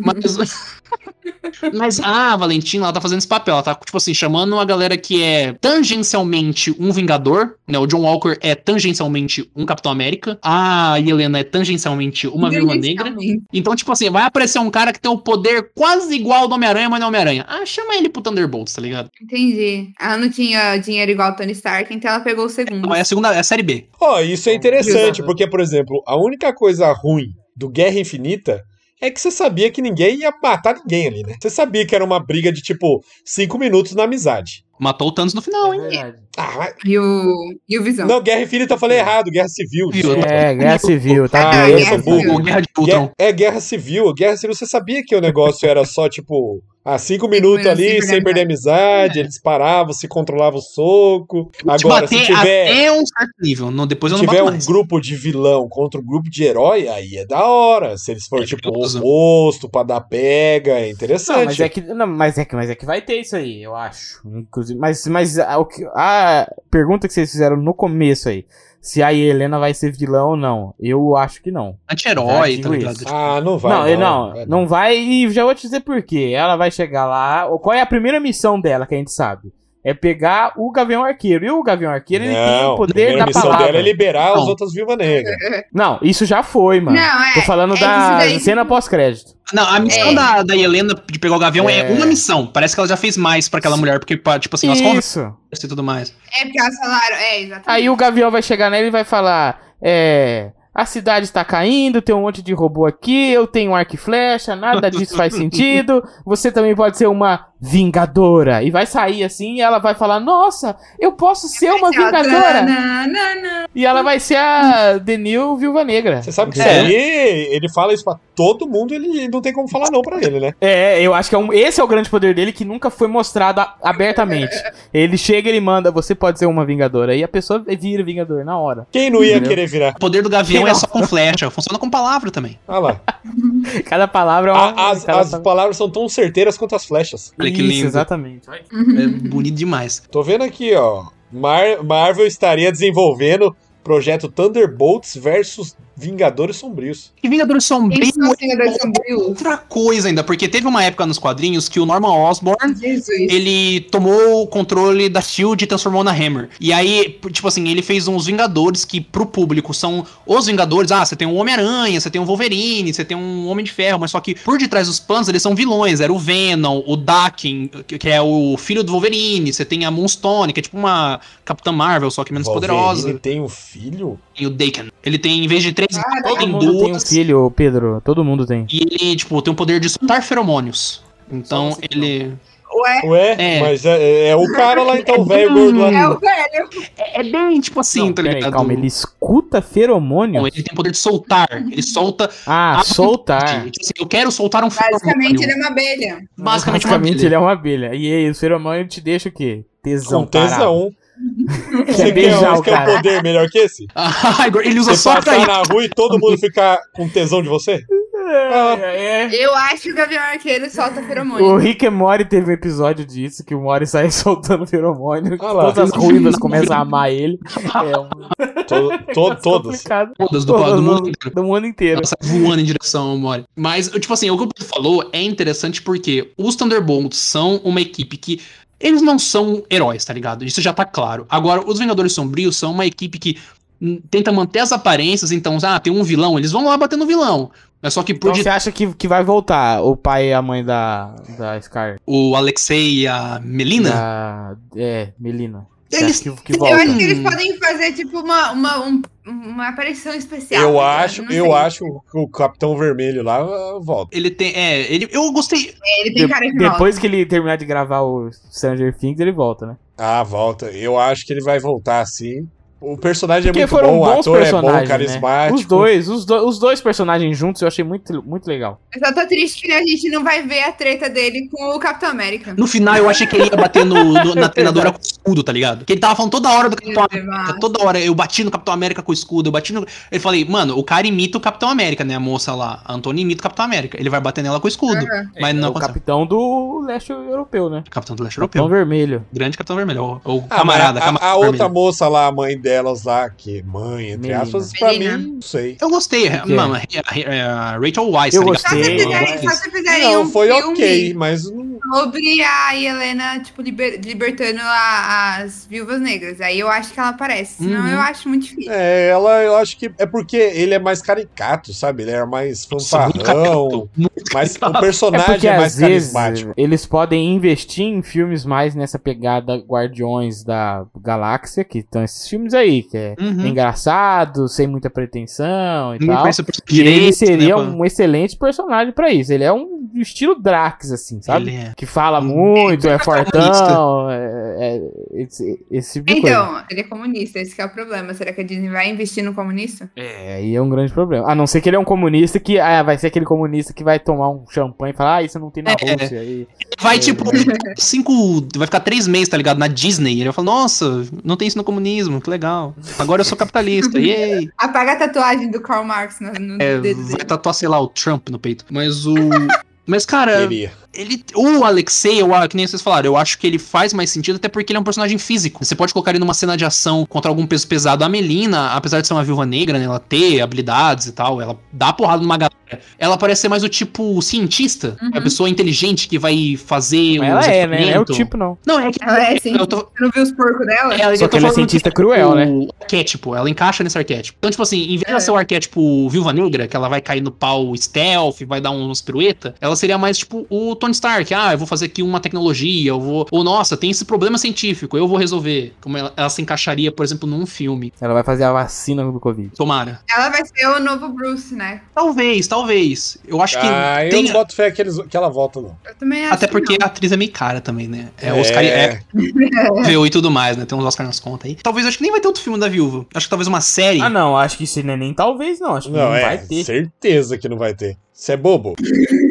Mas. Mas a Valentina, ela tá fazendo esse papel. Ela tá, tipo assim, chamando uma galera que é tangencialmente um Vingador, né? O John Walker é tangencialmente um Capitão América. A Helena é tangencialmente uma Viúva Negra. Então, tipo assim, vai aparecer um cara que tem o poder quase igual ao do Homem-Aranha, mas não é Homem-Aranha. Ah, chama ele pro Thunderbolts, tá ligado? Entendi. Ela não tinha dinheiro igual o Tony Stark, então ela pegou o segundo. Não, é a segunda, é a série B. Ó, isso é interessante, Exato. porque, por exemplo, a única coisa ruim do Guerra Infinita é que você sabia que ninguém ia matar ninguém ali, né? Você sabia que era uma briga de, tipo, cinco minutos na amizade. Matou o Thanos no final, hein? verdade. Ah, mas- E o, e o Visão. não, Guerra Infinita eu falei errado, Guerra Civil. É, guerra civil, tá? Ah, doido. eu sou burro. O Guerra de Ultron. É Guerra Civil. Guerra Civil, você sabia que o negócio era só, tipo, ah, cinco minutos ali, sem sem perder amizade, eles paravam, se controlavam o soco. Agora, se bater tiver, até um certo nível. No, depois eu se não tiver um mais. grupo de vilão contra um grupo de herói, aí é da hora. Se eles forem, É tipo, oposto pra dar pega, é Não, interessante. mas é que, não, mas é que, mas é que vai ter isso aí, eu acho. Inclusive, mas, mas a, o que- a pergunta que vocês fizeram no começo aí, se a Helena vai ser vilã ou não, eu acho que não. Anti-herói, tá ligado? isso. Tipo, Ah, não vai. não, ele não, vai não, vai e já vou te dizer por quê. Ela vai chegar lá, qual é a primeira missão dela que a gente sabe? É pegar o Gavião Arqueiro. E o Gavião Arqueiro, ele tem Não, o a poder da missão palavra. dela é liberar Não. as outras viúvas negras. Não, isso já foi, mano. Não, é. Tô falando é da daí- cena pós-crédito. Não, a missão É. da, da Helena de pegar o Gavião é. É. uma missão. Parece que ela já fez mais pra aquela mulher, porque, tipo assim, elas conversam Isso. e tudo mais. É porque elas falaram. É, exatamente. Aí o Gavião vai chegar nele e vai falar: É. A cidade está caindo, tem um monte de robô aqui, eu tenho um arco e flecha, nada disso faz sentido. Você também pode ser uma vingadora. E vai sair assim e ela vai falar: Nossa, eu posso ser uma vingadora. Não, não, não. E ela vai ser a Denil Viúva Negra. Você sabe que Entendeu? isso aí, ele fala isso pra todo mundo, ele não tem como falar não pra ele, né? É, eu acho que é um, esse é o grande poder dele que nunca foi mostrado a- abertamente. Ele chega e ele manda: Você pode ser uma vingadora. E a pessoa vira vingador na hora. Quem não ia Entendeu? querer virar? O poder do Gavião é só com flecha, funciona com palavra também. Ah lá. Cada palavra é uma. A- as, as palavras são tão certeiras quanto as flechas. Olha que Isso, lindo. exatamente. É bonito demais. Tô vendo aqui, ó. Mar- Marvel estaria desenvolvendo projeto Thunderbolts versus Vingadores Sombrios. E Vingadores Sombrios os Vingadores Sombrios? outra coisa ainda, porque teve uma época nos quadrinhos que o Norman Osborn Jesus. ele tomou o controle da SHIELD e transformou na Hammer. E aí, tipo assim, ele fez uns Vingadores que pro público são os Vingadores. Ah, você tem um Homem-Aranha, você tem um Wolverine, você tem um Homem de Ferro, mas só que por detrás dos panos eles são vilões. Era o Venom, o Daken, que é o filho do Wolverine, você tem a Moonstone, que é tipo uma Capitã Marvel, só que menos Wolverine poderosa. tem um filho? E o Daken. Ele tem, em vez de três, Ah, Todo mundo tem um filho, Pedro. Todo mundo tem. E ele, tipo, tem o poder de soltar feromônios. Então, ele. Ué, Ué, É. mas é, é o cara lá então, o velho gordo lá. é o velho. É, é bem, tipo assim, Não, tá ligado? calma, ele escuta feromônio? Não, ele tem o poder de soltar. Ele solta. Ah, soltar. Tipo assim, eu quero soltar um Basicamente, ele feromônio. é uma abelha. Basicamente, uma Basicamente abelha. ele é uma abelha. E aí, o feromônio te deixa o quê? Tesão. Com tesão. Quer Você quer, beijar o quer um cara. poder melhor que esse? Ah, ele usa Você só pra passar na rua e todo mundo ficar com tesão de você? É, é. Eu acho que o Gavião Arqueiro solta O feromônio. Rick and Morty teve um episódio disso, que o Morty sai soltando feromônio. Ah lá. todas as ruivas começam a amar ele. É um To, to, todos. complicado. Todas do, Todas do mundo do- inteiro. do mundo inteiro. Voando em direção ao Mori. Mas, tipo assim, o que o Pedro falou é interessante porque os Thunderbolts são uma equipe que. Eles não são heróis, tá ligado? Isso já tá claro. Agora, os Vingadores Sombrios são uma equipe que hum, tenta manter as aparências, então, ah, tem um vilão, eles vão lá bater no vilão. Mas só que por Então de... você acha que, que vai voltar o pai e a mãe da, da Scar? o Alexei e a Melina, Da, é, Melina. Eles- acha que, que Eu acho que eles podem fazer, tipo, uma, uma, um- uma aparição especial. Eu tá acho, eu sei. acho que o Capitão Vermelho lá ah, volta. ele tem. É, ele, eu gostei. É, Ele tem De- cara de volta. depois que ele terminar de gravar o Stranger Things, ele volta, né? Ah, volta. Eu acho que ele vai voltar assim. O personagem é Porque muito foram bom, o bons ator é bom, né? carismático. Os dois, os, do- os dois personagens juntos eu achei muito, muito legal. Eu só tô triste que a gente não vai ver a treta dele com o Capitão América. No final, eu achei que ele ia bater no, no- na treinadora com o escudo, tá ligado? Que ele tava falando toda hora do Capitão Ele América. Toda hora eu bati no Capitão América com o escudo, eu bati no. Eu falei, mano, o cara imita o Capitão América, né? A moça lá, a Antônia imita o Capitão América. Ele vai bater nela com o escudo. Aham. Mas é não o aconteceu. capitão do leste europeu, né? Capitão do Leste Capitão Europeu. vermelho. Grande Capitão Vermelho. Ou, ou Ah, camarada, a, camarada a outra vermelho. moça lá, a mãe delas lá, que mãe, entre Menina. aspas, pra Menina. mim, não sei. Eu gostei. Mano, a- a- a Rachel Weisz, Eu tá? Só se Gostei, fizerem, se fizerem Não, um foi filme ok, mas não. Sobre a Helena, tipo, liber- libertando a- as viúvas negras. Aí eu acho que ela aparece. Senão Uhum. eu acho muito difícil. É, ela, eu acho que é porque ele é mais caricato, sabe? Ele é mais fanfarrão. Mas o. É personagem porque é, mais carismático. eles podem investir em filmes mais nessa pegada Guardiões da Galáxia, que estão esses filmes aí, que é Uhum. engraçado, sem muita pretensão e Ninguém tal. E ele direito, seria né, um excelente personagem pra isso. Ele é um estilo Drax, assim, sabe? Ele é. Que fala muito, é protagonista. fortão, é, é- esse, esse tipo de coisa. Então, ele é comunista, esse que é o problema. Será que a Disney vai investir no comunista? É, aí é um grande problema. A não ser que ele é um comunista que ah, vai ser aquele comunista que vai tomar um champanhe e falar, ah, isso não tem na É. Rússia. E, Vai, É, tipo, cinco. Vai ficar três meses, tá ligado? Na Disney. Ele vai falar, nossa, não tem isso no comunismo, que legal. Agora eu sou capitalista. Yay! Apaga a tatuagem do Karl Marx no, no É, dedo vai dele. tatuar, sei lá, o Trump no peito. Mas o. Mas, cara, Queria. ele. O Alexei, eu, a- que nem vocês falaram, eu acho que ele faz mais sentido, até porque ele é um personagem físico. Você pode colocar ele numa cena de ação contra algum peso pesado. A Melina, apesar de ser uma viúva negra, né? Ela ter habilidades e tal, ela dá porrada numa galera. Ela parece ser mais o tipo cientista, Uhum. a pessoa inteligente que vai fazer Mas ela é, né? Não é o tipo, não. Não, é que. Ela é assim. Eu tô, Você não viu os porcos dela? é, eu Só tô que ela é cientista tipo, cruel, né? O arquétipo, ela encaixa nesse arquétipo. Então, tipo assim, em vez de É. ser o arquétipo Viúva Negra, que ela vai cair no pau stealth, vai dar uns pirueta, ela seria mais tipo o Tony Stark. Ah, eu vou fazer aqui uma tecnologia, eu vou. Ou, nossa, tem esse problema científico, eu vou resolver. Como ela, ela se encaixaria, por exemplo, num filme. Ela vai fazer a vacina do Covid. Tomara. Ela vai ser o novo Bruce, né? Talvez, talvez. Eu acho que. Ah, eu tem- não boto fé que, eles, que ela volta, não. Eu também acho Até que porque não. a atriz é meio cara também, né? É, Oscar. É, VU e tudo mais, né? Tem uns Oscar nas contas aí. Talvez, acho que nem vai ter outro filme da viúva. Acho que talvez uma série. Ah, não, acho que isso não é nem talvez, não. Acho que não, Não, é, vai ter. certeza que não vai ter. Você é bobo?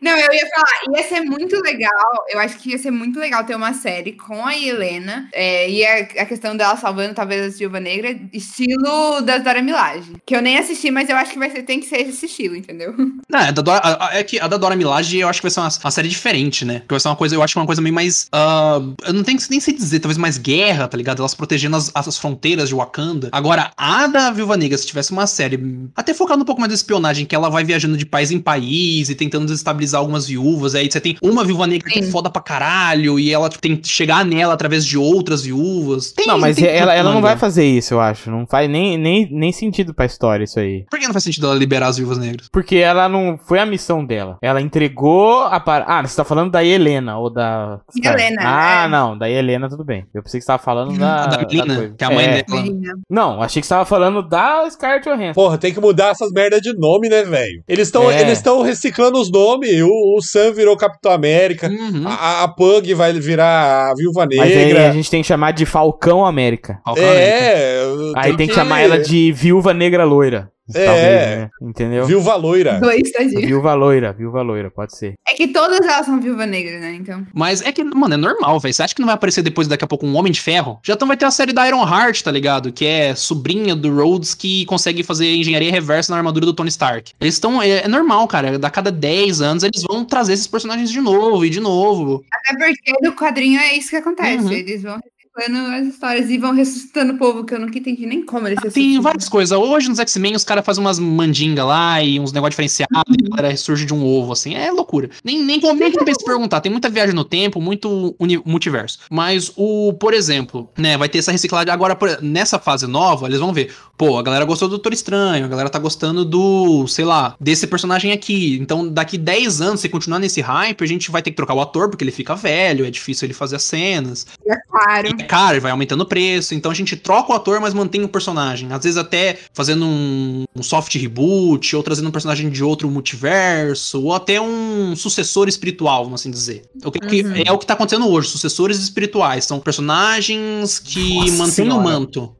Não, eu ia falar, ia ser muito legal. Eu acho que ia ser muito legal ter uma série com a Helena. é, e a, a questão dela salvando talvez a Silva Negra, estilo das Dora Milaje. Que eu nem assisti, mas eu acho que vai ser, tem que ser esse estilo, entendeu? Não, é, da Dora, a- a- é que a da Dora Milaje eu acho que vai ser uma, uma série diferente, né? Que vai ser uma coisa, eu acho que uma coisa meio mais. ah, eu não tenho nem sei dizer, talvez mais guerra, tá ligado? Elas protegendo as, as fronteiras de Wakanda. Agora, a da Viúva Negra, se tivesse uma série até focada um pouco mais na espionagem, que ela vai viajando de país em país e tentando desestabilizar algumas viúvas. Aí você tem uma viúva negra que é Sim. foda pra caralho, e ela tipo, tem que chegar nela através de outras viúvas. Tem- Não, mas tem ela, ela não vai fazer isso, eu acho. Não faz nem, nem, nem sentido pra história isso aí. Por que não faz sentido ela liberar as viúvas negras? Porque ela não. Foi a missão dela. Ela entregou a. Par... Ah, você tá falando da Helena ou da. Helena, Ah, é. não, da Helena tudo bem. Eu pensei que você tava falando da. A da Melina, que é a mãe É. dela. Não, achei que você tava falando da Scarlett Johansson. Porra, tem que mudar essas merdas de nome, né, velho? Eles estão É. eles estão reciclando os nomes. O, o Sam virou Capitão América. Uhum. A, a Pug vai virar a Viúva Mas aí Negra. a gente tem que chamar de Falcão América. Falcão América. É, Aí tem que chamar ela de Viúva Negra Loira. É. Talvez, né? Entendeu? Viúva Loira. Dois, tadinho. Viúva Loira, Viúva Loira, pode ser. É que todas elas são viúva negra, né? Então. Mas é que, mano, é normal, velho. Você acha que não vai aparecer depois, daqui a pouco, um Homem de Ferro? Já então vai ter a série da Iron Heart, tá ligado? Que é sobrinha do Rhodes que consegue fazer engenharia reversa na armadura do Tony Stark. Eles estão. É, é normal, cara. A cada 10 anos eles vão trazer esses personagens de novo e de novo. Até porque no quadrinho é isso que acontece. Uhum. Eles vão as histórias e vão ressuscitando o povo, que eu nunca entendi nem como eles Tem várias coisas. Hoje nos X-Men os caras fazem umas mandinga lá e uns negócios diferenciados e a galera ressurge de um ovo, assim. É loucura. Nem, nem, como- nem compensa se perguntar. Tem muita viagem no tempo, muito multiverso. Mas o, por exemplo, né, vai ter essa reciclagem. Agora, por- nessa fase nova, eles vão ver. Pô, a galera gostou do Doutor Estranho, a galera tá gostando do, sei lá, desse personagem aqui. Então, daqui 10 anos, se continuar nesse hype, a gente vai ter que trocar o ator, porque ele fica velho, é difícil ele fazer as cenas. É claro. Caro e vai aumentando o preço. Então a gente troca o ator, mas mantém o personagem. Às vezes até fazendo um, um soft reboot, ou trazendo um personagem de outro multiverso, ou até um sucessor espiritual, vamos assim dizer. O que, Uhum. é o que tá acontecendo hoje. Sucessores espirituais. São personagens que Nossa mantêm o manto.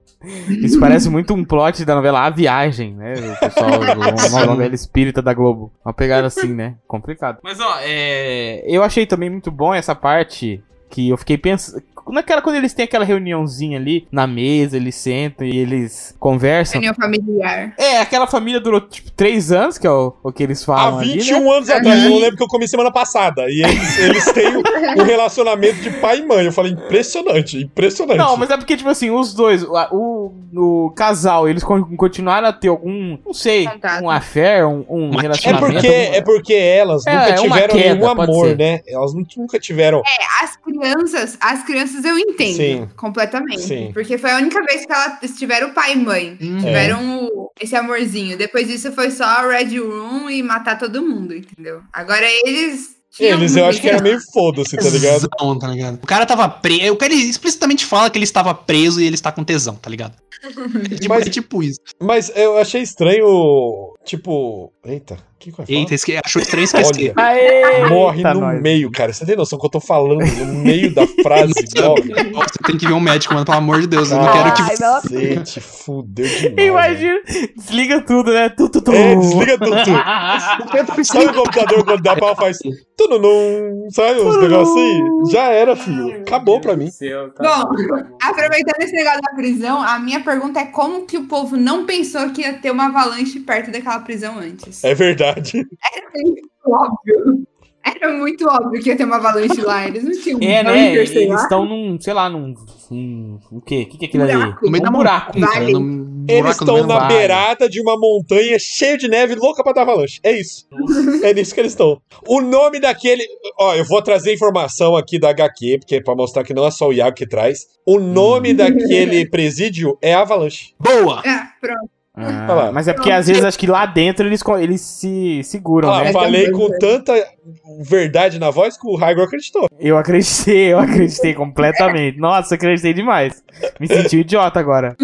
Isso parece muito um plot da novela A Viagem, né? O pessoal, uma novela espírita da Globo. Uma pegada assim, né? Complicado. Mas, ó, é... eu achei também muito bom essa parte que eu fiquei pensando. Naquela, quando eles têm aquela reuniãozinha ali na mesa, eles sentam e eles conversam. Reunião familiar. É, aquela família durou tipo três anos, que é o, o que eles Há falam. ali, né? 21 anos atrás, eu não lembro que eu comi semana passada. E eles, eles têm um relacionamento de pai e mãe. Eu falei, impressionante, impressionante. Não, mas é porque, tipo assim, os dois, o, o, o casal, eles con- continuaram a ter algum, não sei, Contato. um affair, um, um Uma- É relacionamento. porque, é porque elas É, nunca é tiveram queda, nenhum amor, né? Elas nu- nunca tiveram. As crianças, as crianças eu entendo Sim. completamente. Sim. Porque foi a única vez que elas tiveram pai e mãe. Hum. Tiveram o- esse amorzinho. Depois disso foi só Red Room e matar todo mundo, entendeu? Agora eles. Eles eu acho que era meio foda-se, tá ligado? Tesão, tá ligado? O cara tava preso. O cara explicitamente fala que ele estava preso e ele está com tesão, tá ligado? É tipo, Mas- é tipo isso. Mas eu achei estranho, tipo. Eita, o que que? Eita, esque... achou estranho esquecer. Olha, Aê, morre tá no nóis. meio, cara. Você tem noção que eu tô falando no meio da frase? morre. Você tem que ver um médico, mano, pelo amor de Deus. Eu não quero que não. Cacete, fudeu demais. Imagina, desliga tudo, né? Tu, tu, tu. É, desliga tudo. Sabe o computador quando dá pau faz. Tununum, sabe uns negócios assim? Já era, filho. Acabou pra mim. tá Bom, aproveitando esse negócio da prisão, a minha pergunta é como que o povo não pensou que ia ter uma avalanche perto daquela prisão antes? É verdade. Óbvio. Era muito óbvio que ia ter uma avalanche lá. Eles não tinham É, né? bunker, sei Eles lá. estão num, sei lá, num. Um, o quê? O que, que é aquilo ali? Buraco. No meio da Um buraco. Vale. buraco Eles estão na vale. beirada de uma montanha cheia de neve, louca pra dar avalanche. É isso. É nisso que eles estão. O nome daquele. Ó, eu vou trazer informação aqui da HQ, porque é pra mostrar que não é só o Iago que traz. O nome daquele presídio é Avalanche. Boa! Ah, pronto. Ah, mas é porque às vezes acho que lá dentro eles, eles se seguram, Ah, né? falei com tanta verdade na voz que o Raigor acreditou. Eu acreditei, eu acreditei completamente. Nossa, acreditei demais. Me senti um idiota agora.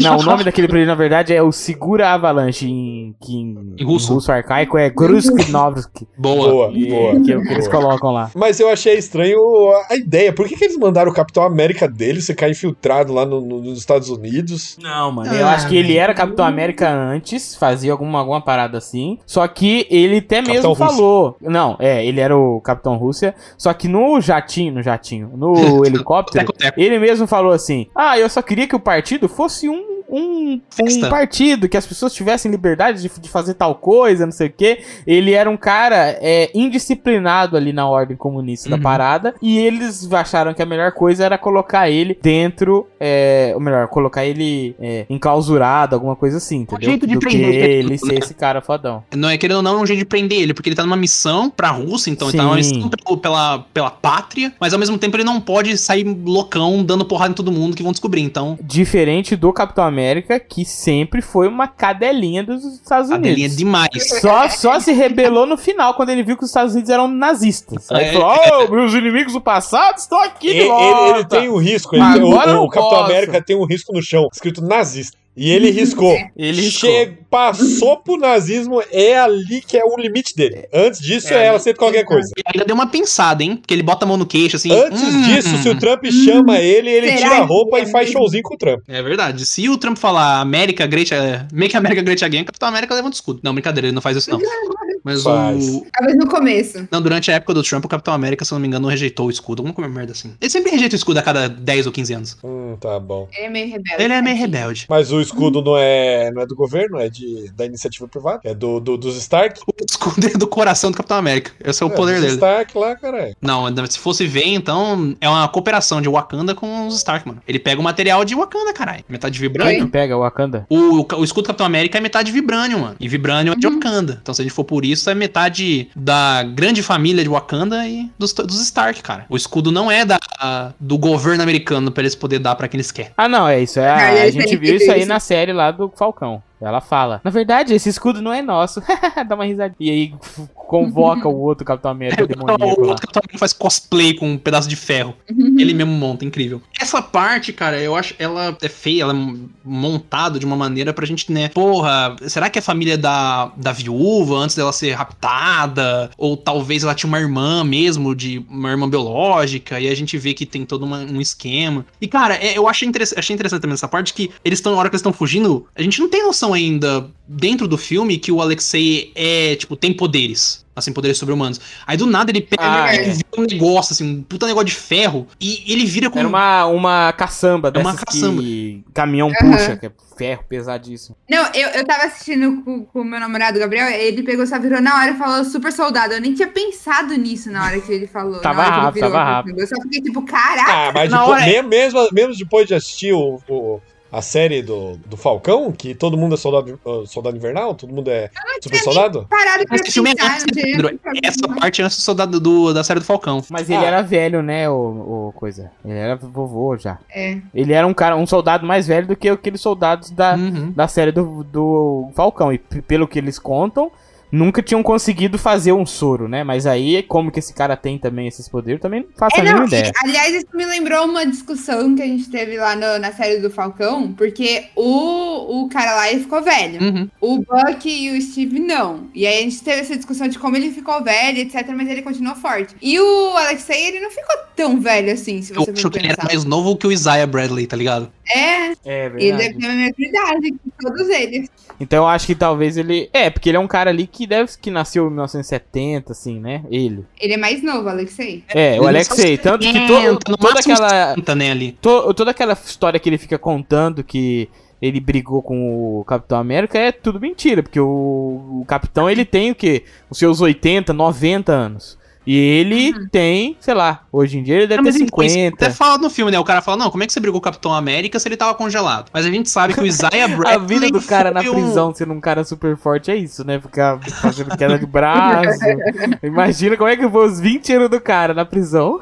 Não, o nome daquele prédio, na verdade, é o Segura Avalanche, em, que em, Em russo. arcaico é Grusknovsk. Boa. Boa, E- boa. Que é o que eles boa. colocam lá. Mas eu achei estranho a- a ideia. Por que, que eles mandaram o Capitão América dele ficar infiltrado lá no- no- nos Estados Unidos? Não, mano. Eu acho que ele era Capitão América antes, fazia alguma, alguma parada assim. Só que ele até Capitão mesmo Rússia. falou. Não, é, ele era o Capitão Rússia. Só que no jatinho, no jatinho, no helicóptero, ele mesmo falou assim: Ah, eu só queria que o partido fosse um. Um, um partido, que as pessoas tivessem liberdade de, de fazer tal coisa, não sei o quê. Ele era um cara é, indisciplinado ali na ordem comunista da Uhum. parada. E eles acharam que a melhor coisa era colocar ele dentro. É, ou melhor, colocar ele é, enclausurado, alguma coisa assim, entendeu? jeito de Do que prender ele, ele ser né? esse cara fodão. Não é querendo ou não, é um jeito de prender ele, porque ele tá numa missão pra Rússia, então ele tá Sim. numa missão pelo- pela, pela pátria, mas ao mesmo tempo ele não pode sair loucão dando porrada em todo mundo que vão descobrir. Então, Diferente do Capitão América, que sempre foi uma cadelinha dos Estados Unidos. demais. Só, só se rebelou no final, quando ele viu que os Estados Unidos eram nazistas. Aí É, falou: Oh, meus inimigos do passado estão aqui de Ele, ele- volta. ele tem um risco. ele o- o, não Capitão. América tem um risco no chão, escrito nazista. E ele riscou. Ele riscou. Che- passou pro nazismo, é ali que é o limite dele. Antes disso, É, é, ela aceita qualquer coisa. Ele ainda deu uma pensada, hein? Porque ele bota a mão no queixo assim. Antes hum, disso, se o Trump Hum. chama ele, ele tira a roupa é e faz showzinho com o Trump. É verdade. Se o Trump falar América Great, é, Make America Great Again, Capitão América levanta o escudo. Não, brincadeira, ele não faz isso não. Mas Faz. o. Talvez no começo. Não, durante a época do Trump, o Capitão América, se eu não me engano, rejeitou o escudo. Alguma coisa merda assim. Ele sempre rejeita o escudo a cada 10 ou 15 anos. Hum, tá bom. Ele é meio rebelde. Ele é meio rebelde. Mas o escudo não é, não é do governo, é de, da iniciativa privada. É do, do- dos Stark. O escudo é do coração do Capitão América. Esse é o poder dos dele. Stark lá, cara. Não, se fosse ver, então, é uma cooperação de Wakanda com os Stark, mano. Ele pega o material de Wakanda, caralho. Metade de Quem pega o Wakanda? O, o escudo do Capitão América é metade de vibrânio, mano. E vibrânio é de Wakanda. Então, se a gente for por isso, é metade da grande família de Wakanda e dos, dos Stark, cara. O escudo não é da, a- do governo americano pra eles poderem dar pra quem eles querem. Ah, não, é isso. É, Ah, a, a eles gente viu que isso aí isso. na série lá do Falcão. Ela fala. Na verdade, esse escudo não é nosso. Dá uma risadinha. E aí convoca o outro Capitão América o demoníaco outro lá. Capitão América faz cosplay com um pedaço de ferro. Ele mesmo monta, incrível. Essa parte, cara, eu acho ela é feia, ela é montada de uma maneira pra gente, né? Porra, será que é a família da, da viúva antes dela ser raptada? Ou talvez ela tinha uma irmã mesmo, de uma irmã biológica, e a gente vê que tem todo uma- um esquema. E, cara, é, eu achei, interess- achei interessante também essa parte que eles estão, na hora que eles estão fugindo, a gente não tem noção ainda, dentro do filme, que o Alexei é, tipo, tem poderes. Assim, poderes sobre-humanos. Aí do nada ele pega Ah, ele é. vira um negócio, assim, um puta negócio de ferro, e ele vira com Era uma, uma caçamba É uma dessas caçamba. que caminhão Aham. puxa, que é ferro pesadíssimo. Não, eu, eu tava assistindo com o meu namorado Gabriel, ele pegou, só virou na hora e falou super soldado. Eu nem tinha pensado nisso na hora que ele falou. Tava na hora que ele rápido, virou, tava assim, Eu só fiquei tipo, caraca. Ah, mas Na depois- hora- mesmo, mesmo, mesmo depois de assistir o, o- a série do, do Falcão, que todo mundo é soldado, uh, soldado invernal, todo mundo é super soldado. Parado pra Mas esse filme é antes, Pedro. pra Essa parte é antes do soldado do, da série do Falcão. Mas ele Ah. era velho, né, o, o coisa. Ele era vovô já. É. Ele era um cara, um soldado mais velho do que aqueles soldados da, Uhum. da série do, do Falcão. E pelo que eles contam, nunca tinham conseguido fazer um soro, né? Mas aí, como que esse cara tem também esses poderes, também não faço É, a mínima não, ideia. e, aliás, isso me lembrou uma discussão que a gente teve lá no- na série do Falcão, porque o, o cara lá ele ficou velho. Uhum. O Buck e o Steve não. E aí a gente teve essa discussão de como ele ficou velho, etc, mas ele continuou forte. E o Alexei, ele não ficou tão velho assim, se Eu você acho for que ele era mais novo que o Isaiah Bradley, tá ligado? É, É ele deve ter a mesma idade que todos eles. Então eu acho que talvez ele. É, porque ele é um cara ali que deve que nasceu em 1970, assim, né? Ele. Ele é mais novo, Alexei. É, o Ele Alexei. Tanto que 70, to, no toda aquela. 70, né, to- toda aquela história que ele fica contando que ele brigou com o Capitão América é tudo mentira, porque o, o Capitão ele tem o quê? Os seus 80, 90 anos. E ele tem, sei lá, hoje em dia ele deve Não, ter então, isso 50. Até fala no filme, né? O cara fala, não, como é que você brigou com o Capitão América se ele tava congelado? Mas a gente sabe que o Isaiah Bradley. A vida do cara na foi um- prisão sendo um cara super forte é isso, né? Ficar fazendo queda de braço. Imagina como é que foi os 20 anos do cara na prisão.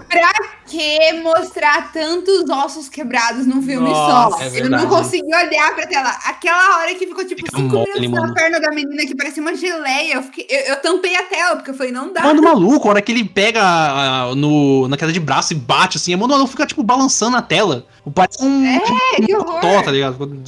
Que mostrar tantos ossos quebrados num filme Nossa, só. é não consegui olhar pra tela. Aquela hora que ficou tipo Fica 5 mole, minutos mano. na perna da menina que parecia uma geleia. Eu, fiquei- eu- eu tampei a tela, porque eu falei, não dá. Mano, maluco, a hora que ele pega ah, no, na queda de braço e bate assim, mano, o maluco fica tipo balançando na tela. Parece um. É, tipo, que um horror. totó, tá ligado?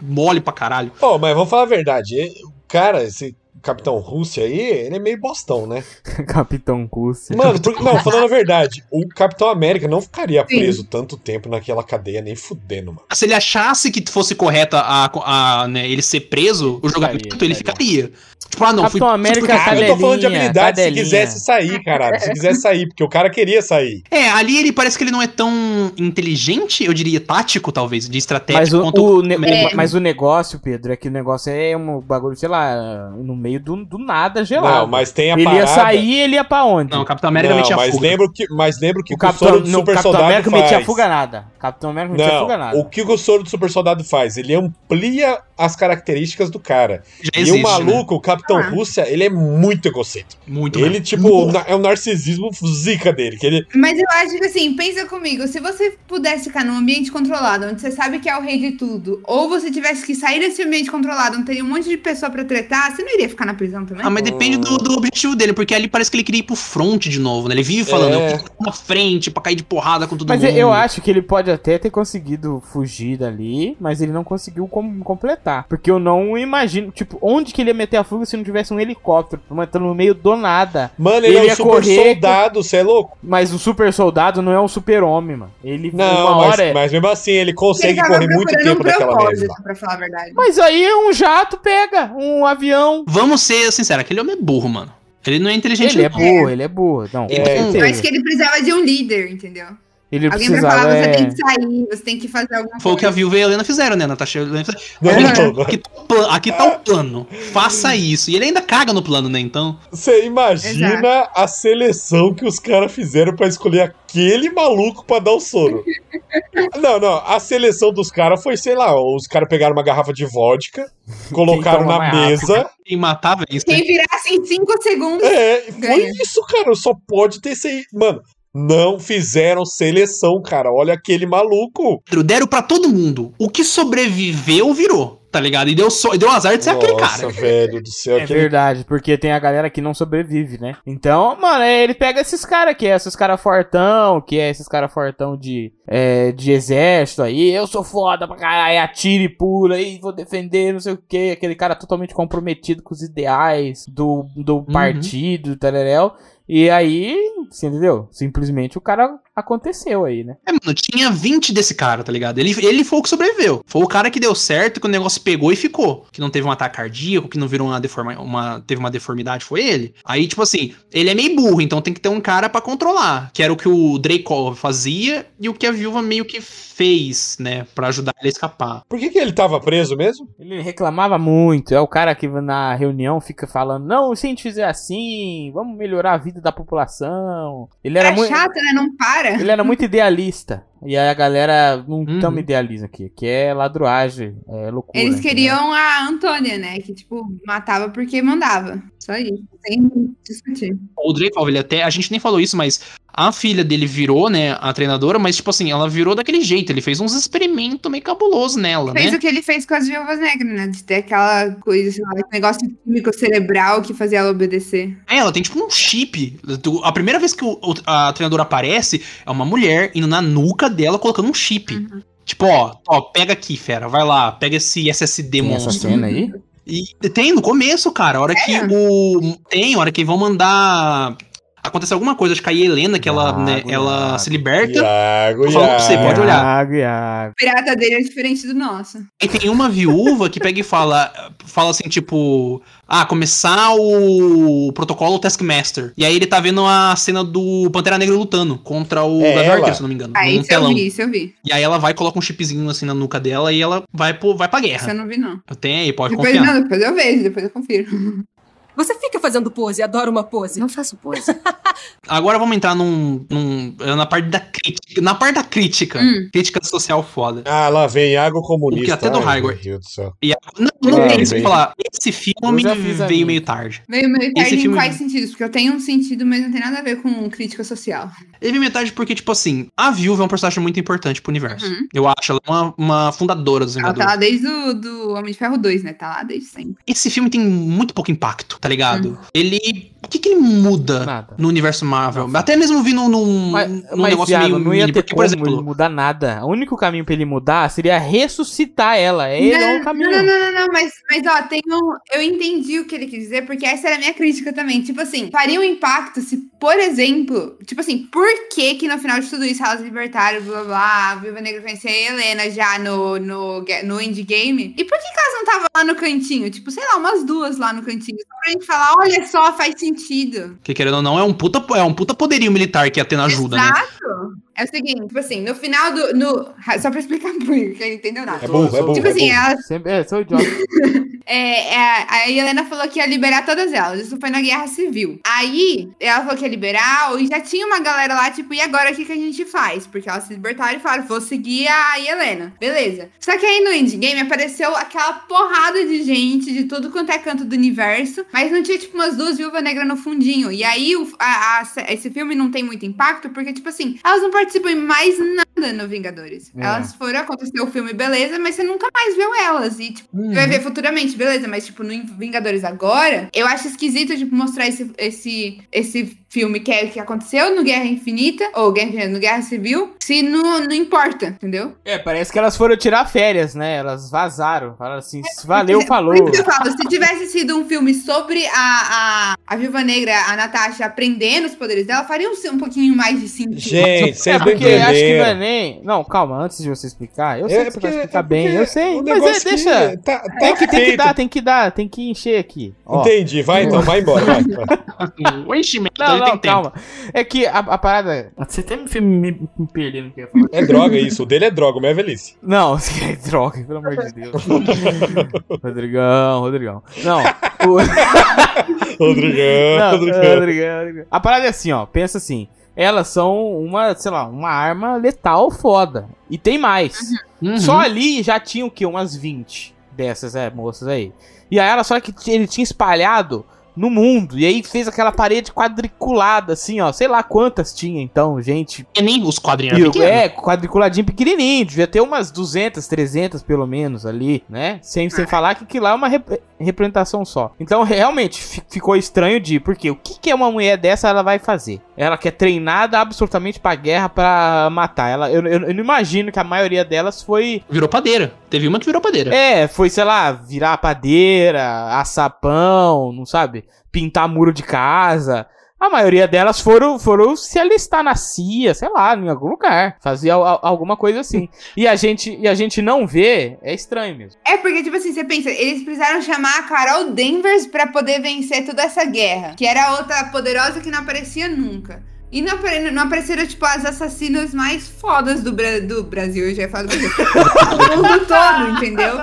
Mole pra caralho. Ó, mas vamos falar a verdade. O cara, esse Capitão Rússia aí, ele é meio bostão, né? Capitão Cussi. Mano, porque, não, falando a verdade, o Capitão América não ficaria Sim. preso tanto tempo naquela cadeia, nem fudendo, mano. Se ele achasse que fosse correta a, a, né, ele ser preso, o julgamento, Ficaria, ele ficaria. Tipo, ah, não, Capitão América, Ah, eu tô falando de Cadelinha, habilidade se cadelinha. quisesse sair, caralho. Se quisesse sair, porque o cara queria sair. É, ali ele parece que ele não é tão inteligente, eu diria tático, talvez, de estratégia Mas o, o ne- América. mas o negócio, Pedro, é que o negócio é um bagulho, sei lá, no meio do, do nada gelado. Não, mas tem a ele ia parada... sair e ele ia pra onde? Não, o Capitão América não, metia mas fuga. lembro que, mas lembro que o o, Capitão, soro do não, o super Capitão soldado América faz. metia fuga nada. Capitão América metia fuga Não, nada. o que o soro do super soldado faz? Ele amplia as características do cara. Já e existe, o maluco, o Capitão Ah. Rússia, ele é muito egocêntrico. né? Muito Ele, mesmo. tipo, na- é o narcisismo zica dele. Que ele, Mas eu acho que assim, pensa comigo, se você pudesse ficar num ambiente controlado, onde você sabe que é o rei de tudo, ou você tivesse que sair desse ambiente controlado, onde teria um monte de pessoa pra tretar, você não iria ficar na prisão também? Ah, mas depende do, do objetivo dele, porque ali parece que ele queria ir pro front de novo, né? Ele vive falando, É. eu quero ir na frente pra cair de porrada com todo Mas mundo. eu acho que ele pode até ter conseguido fugir dali, mas ele não conseguiu com- completar. Porque eu não imagino, tipo, onde que ele ia meter a fuga se não tivesse um helicóptero matando no meio do nada. mano, ele, Ele é um super correr soldado, você é louco? Mas o super soldado não é um super-homem, mano. Ele Não, uma mas, hora é- mas mesmo assim, ele Ele consegue tava correr muito tempo daquela propósito, merda. lá. pra falar a verdade. Mas aí um jato pega, um avião. Vamos ser sinceros, aquele homem é burro, mano. Ele não é inteligente, Ele é burro, ele é burro. Não, É. Eu acho que ele precisava de um líder, entendeu? Ele Alguém pra precisava. falar, você é... tem que sair, você tem que fazer alguma Foi o que a coisa. Viúva e a Helena fizeram, né, Natasha? Helena fizeram. Não, não, não. aqui, tá o plano, aqui tá o plano. Faça isso. E ele ainda caga no plano, né? Então. Você imagina a seleção que os caras fizeram pra escolher aquele maluco pra dar o soro. não, não, a seleção dos caras foi, sei lá, os caras pegaram uma garrafa de vodka, colocaram na mesa. Quem matar, vence. Quem virasse em 5 segundos. É, foi Ganha. isso, cara. Só pode ter sido. Mano, não fizeram seleção, cara. Olha aquele maluco. Deram pra todo mundo. O que sobreviveu, virou. tá ligado? E deu, so, e deu azar de ser aquele Nossa, cara. velho do céu. É aquele- verdade, porque tem a galera que não sobrevive, né? Então, mano, ele pega esses caras que é esses caras fortão, que é esses caras fortão de, é, de exército aí. Eu sou foda pra caralho, atira e pula aí, vou defender, não sei o que. Aquele cara totalmente comprometido com os ideais do, do partido, do tereréu. E aí, você entendeu? Simplesmente o cara aconteceu aí, né? É, mano, tinha 20 desse cara, tá ligado? Ele, ele foi o que sobreviveu. Foi o cara que deu certo, que o negócio pegou e ficou. Que não teve um ataque cardíaco, que não virou uma deforma, uma, teve uma deformidade, foi ele. Aí, tipo assim, ele é meio burro, então tem que ter um cara pra controlar. Que era o que o Draco fazia e o que a viúva meio que fez, né? Pra ajudar ele a escapar. Por que, que ele tava preso mesmo? Ele reclamava muito. É o cara que na reunião fica falando: Não, se a gente fizer assim, vamos melhorar a vida da população. Ele era Era muito. chato, né? Não para. Ele era muito idealista. E aí a galera não Uhum. tamo idealismo aqui, que é ladruagem, é loucura. Eles queriam a Antônia, né? Que, tipo, matava porque mandava. Só isso. Sem discutir. O Draco, ele até. A gente nem falou isso, mas a filha dele virou, né? A treinadora, mas, tipo assim, ela virou daquele jeito. Ele fez uns experimentos meio cabulosos nela, Fez né? o que ele fez com as viúvas negras, né? De ter aquela coisa, sei lá, negócio químico cerebral que fazia ela obedecer. É, ela tem tipo um chip. A primeira vez que o- a treinadora aparece é uma mulher indo na nuca dela colocando um chip. Uhum. Tipo, ó, ó, pega aqui, fera, vai lá, pega esse SSD Tem essa monstro. cena aí? E tem no começo, cara, a hora que o. Tem, a hora que vão mandar. Acontece alguma coisa, acho que a Helena, que ela, né, Iago, ela Iago. se liberta. Iago, falando pra você, Iago. pode olhar. Iago, Iago. O pirata dele é diferente do nosso. E tem uma viúva que pega e fala, fala assim, tipo, ah, começar o protocolo Taskmaster. E aí ele tá vendo a cena do Pantera Negra lutando contra o É Gavião. Arqueiro, se não me engano, Ah, isso eu telão. vi, isso eu vi. E aí ela vai e coloca um chipzinho assim na nuca dela e ela vai, pro, vai pra Isso guerra. eu não vi, não. Tem aí, pode Depois, confiar. não, depois eu vejo, depois eu confiro. Você fica fazendo pose, adora uma pose. Não faço pose. Agora vamos entrar num, num- na parte da crítica. Na parte da crítica. Hum. Crítica social foda. Ah, lá vem Iago O comunista. que até do Ai, Raigor. meu Deus do céu. Não, não tem isso falar. Esse filme veio meio tarde. Veio meio Esse tarde em filme- quais sentidos? Porque eu tenho um sentido, mas não tem nada a ver com crítica social. Ele veio meio tarde porque, tipo assim, a Viúva é um personagem muito importante pro universo. Uhum. Eu acho ela uma, uma fundadora dos Ela tá Vingadores. lá desde o do Homem de Ferro 2, né? Tá lá desde sempre. Esse filme tem muito pouco impacto, tá ligado? Uhum. Ele. O que, que ele muda Nada. no universo Marvel? Não. Até mesmo vindo num, Mas, num mas negócio Thiago, meio não ia mini, ter porque, como por ele exemplo. mudar nada. O único caminho pra ele mudar seria ressuscitar ela. É ele é o caminho. Não, não, não, não, mas, mas ó, tem um. Eu entendi o que ele quis dizer, porque essa era a minha crítica também. Tipo assim, faria um impacto se, por exemplo, tipo assim, por que que no final de tudo isso elas libertaram, blá blá blá, a Viúva Negra conhecia a Helena já no, no, no endgame? E por que, que elas não estavam lá no cantinho? Tipo, sei lá, umas duas lá no cantinho. Só pra gente falar, olha só, faz sentido. Que querendo ou não, é um puta, é um puta poderio militar que a Atena ajuda, né? Exato. É o seguinte, tipo assim, no final do. No, só pra explicar pro Igor, que ele não entendeu nada. É burro, é burro. Tipo é assim, burro. elas Sempre, é, sou idiota. É, é, a Helena falou que ia liberar todas elas. Isso foi na Guerra Civil. Aí, ela falou que ia liberar, e já tinha uma galera lá, tipo, e agora o que, que a gente faz? Porque elas se libertaram e falaram, vou seguir a Helena. Beleza. Só que aí no endgame apareceu aquela porrada de gente de tudo quanto é canto do universo, mas não tinha, tipo, umas duas viúvas negras no fundinho. E aí, o- a- a- esse filme não tem muito impacto, porque, tipo assim, elas não participam em mais nada no Vingadores. É. Elas foram, aconteceu o filme, beleza, mas você nunca mais viu elas. E, tipo, Uhum. vai ver futuramente, beleza, mas tipo, no Vingadores agora, eu acho esquisito, tipo, mostrar esse, esse, esse filme que, é, que aconteceu no Guerra Infinita, ou Guerra Infinita, no Guerra Civil, se não, não importa, entendeu? É, parece que elas foram tirar férias, né? Elas vazaram. Falaram assim, valeu, Por falou. isso que eu falo, se tivesse sido um filme sobre a, a, a Viúva Negra, a Natasha, aprendendo os poderes dela, faria um, um pouquinho mais de sentido. Gente, vocês É não porque acho que não é nem. Não, calma, antes de você explicar. Eu sei É que você porque- vai explicar é bem, eu sei. o Mas é, deixa. Tá, tá Tem que, tem que dar, tem que dar, tem que encher aqui. Ó. Entendi, vai então, vai embora, vai. vai. O enchimento Não, não, tem tempo. calma. É que a, a parada. Você até me, me, me perdendo o que eu ia falar. É droga isso, o dele é droga, o meu é velhice. Não, é droga, pelo amor de Deus. Rodrigão, Rodrigão. Não, o... Rodrigão, Não, Rodrigão. Rodrigão, Rodrigão. A parada é assim, ó. Pensa assim. Elas são uma, sei lá, uma arma letal foda. E tem mais. Uhum. Só ali já tinha o quê? Umas 20 dessas é, moças aí. E aí ela só que ele tinha espalhado no mundo. E aí fez aquela parede quadriculada, assim, ó. Sei lá quantas tinha então, gente. E nem os quadrinhos é, quadriculadinho pequenininho, devia ter umas 200, 300 pelo menos ali, né? Sem, sem falar que aquilo lá é uma rep- representação só. Então, realmente, fi- ficou estranho de, porque o que, que é uma mulher dessa ela vai fazer? Ela que é treinada absolutamente pra guerra pra matar. Ela, eu, eu, eu não imagino que a maioria delas foi Virou padeira. Teve uma que virou padeira. é, foi, sei lá, virar padeira, assar pão, não sabe? Pintar muro de casa. A maioria delas foram, foram se alistar na CIA, sei lá, em algum lugar. Al- alguma coisa assim. E a gente, e a gente não vê, é estranho mesmo. É porque, tipo assim, você pensa, eles precisaram chamar a Carol Danvers pra poder vencer toda essa guerra. Que era outra poderosa que não aparecia nunca. E não, apare- não apareceram, tipo, as assassinas mais fodas do, Bra- do Brasil, eu já falar do Brasil. do mundo todo, entendeu?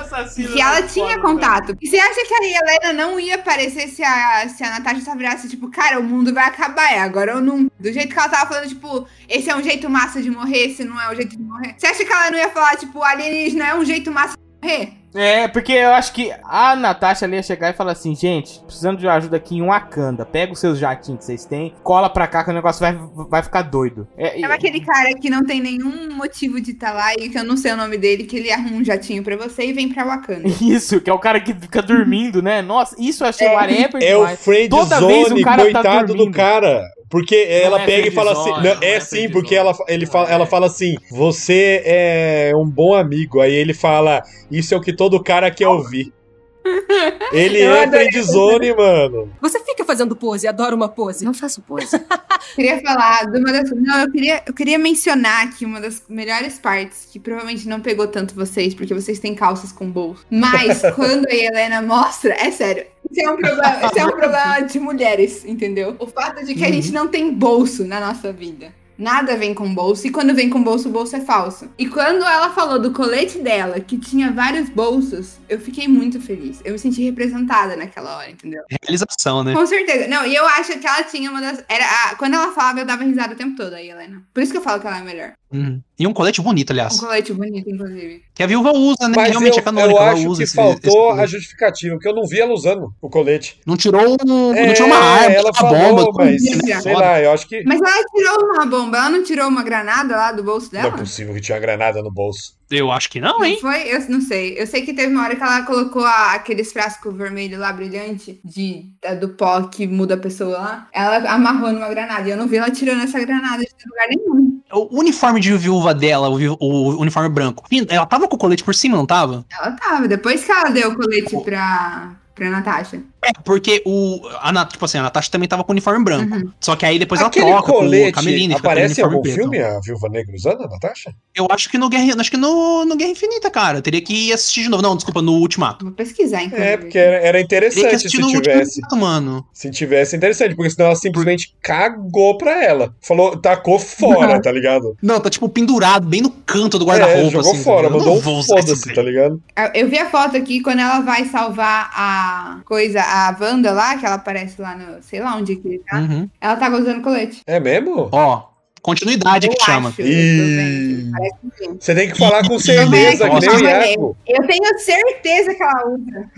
Que ela tinha contato. E você acha que a Helena não ia aparecer se a, se a Natasha só virasse, tipo, cara, o mundo vai acabar, é agora ou nunca. Do jeito que ela tava falando, tipo, esse é um jeito massa de morrer, esse não é o jeito de morrer. Você acha que ela não ia falar, tipo, alienígena é um jeito massa de morrer? É, porque eu acho que a Natasha ali ia chegar e falar assim, gente, precisando de ajuda aqui em Wakanda. Pega os seus jatinhos que vocês têm, cola pra cá que o negócio vai, vai ficar doido. É, e- É aquele cara que não tem nenhum motivo de estar lá e que eu não sei o nome dele, que ele arruma um jatinho pra você e vem pra Wakanda. Isso, que é o cara que fica dormindo, né? Nossa, isso eu achei É. whatever É o friend Toda vez zone, o cara tá coitado do dormindo. cara. Porque ela é pega e friend fala assim. não não, é é sim, porque ela, ele Não fala, é. ela fala assim: você é um bom amigo. Aí ele fala: Isso é o que todo cara quer ouvir. Ele Eu é adorei friend zone, mano. Você fazendo pose, adora uma pose. Não faço pose. Queria falar de uma das. Não, eu queria, eu queria mencionar aqui uma das melhores partes, que provavelmente não pegou tanto vocês, porque vocês têm calças com bolso. Mas quando a Helena mostra, é sério. Isso é um problema, isso é um problema de mulheres, entendeu? O fato de que a gente não tem bolso na nossa vida. Nada vem com bolso, e quando vem com bolso, o bolso é falso. E quando ela falou do colete dela, que tinha vários bolsos, eu fiquei muito feliz. Eu me senti representada naquela hora, entendeu? Realização, né? Com certeza. Não, e eu acho que ela tinha uma das. Era a- Quando ela falava, eu dava risada o tempo todo, aí, Helena. Por isso que eu falo que ela é melhor. Uhum. E um colete bonito, Um aliás. colete bonito, inclusive. Que a viúva usa, né? Mas Realmente eu, é canônico, eu ela acho usa que esse- faltou esse a justificativa, porque eu não vi ela usando o colete. Não tirou, não É, tirou uma arma, ela uma falou, bomba. mas né? sei lá, eu acho que. Mas ela tirou uma bomba, ela não tirou uma granada lá do bolso Não é dela? possível que tinha granada no bolso. Eu acho que não, Não hein? foi? Eu não sei. Eu sei que teve uma hora que ela colocou a- aqueles frascos vermelhos lá, brilhante, de, da- do pó que muda a pessoa lá. Ela amarrou numa granada. E eu não vi ela tirando essa granada de lugar nenhum. O uniforme de viúva dela, o, o uniforme branco. Ela tava com o colete por cima, não tava? Ela tava. Depois que ela deu o colete pra, pra Natasha. É, porque o. A, Nat- tipo assim, a Natasha também tava com o uniforme branco. Uhum. Só que aí depois Aquele ela troca com o colete Cameline, com o aparece em algum preto. filme, a Viúva Negra usando, a Natasha? Eu acho que no Guerra. Acho que no, no Guerra Infinita, cara. Eu teria que assistir de novo. Não, desculpa, no Ultimato. Vou pesquisar, inclusive. É, porque era, era interessante assistir se no tivesse. Ultimato, mano. Se tivesse, interessante, porque senão ela simplesmente cagou pra ela. Falou, tacou fora, tá ligado? Não, tá tipo pendurado bem no canto do guarda-roupa. É, jogou assim, fora, tá? Eu mandou um foda-se, tá ligado? Eu vi a foto aqui quando ela vai salvar a coisa, a Wanda lá, que ela aparece lá no. sei lá onde que ele tá. Uhum. Ela tava usando colete. É mesmo? Ó, continuidade Eu que chama. acho, eu vendo que sim. Você tem que falar com certeza, que nem o nossa. Iago. Eu tenho certeza que ela usa.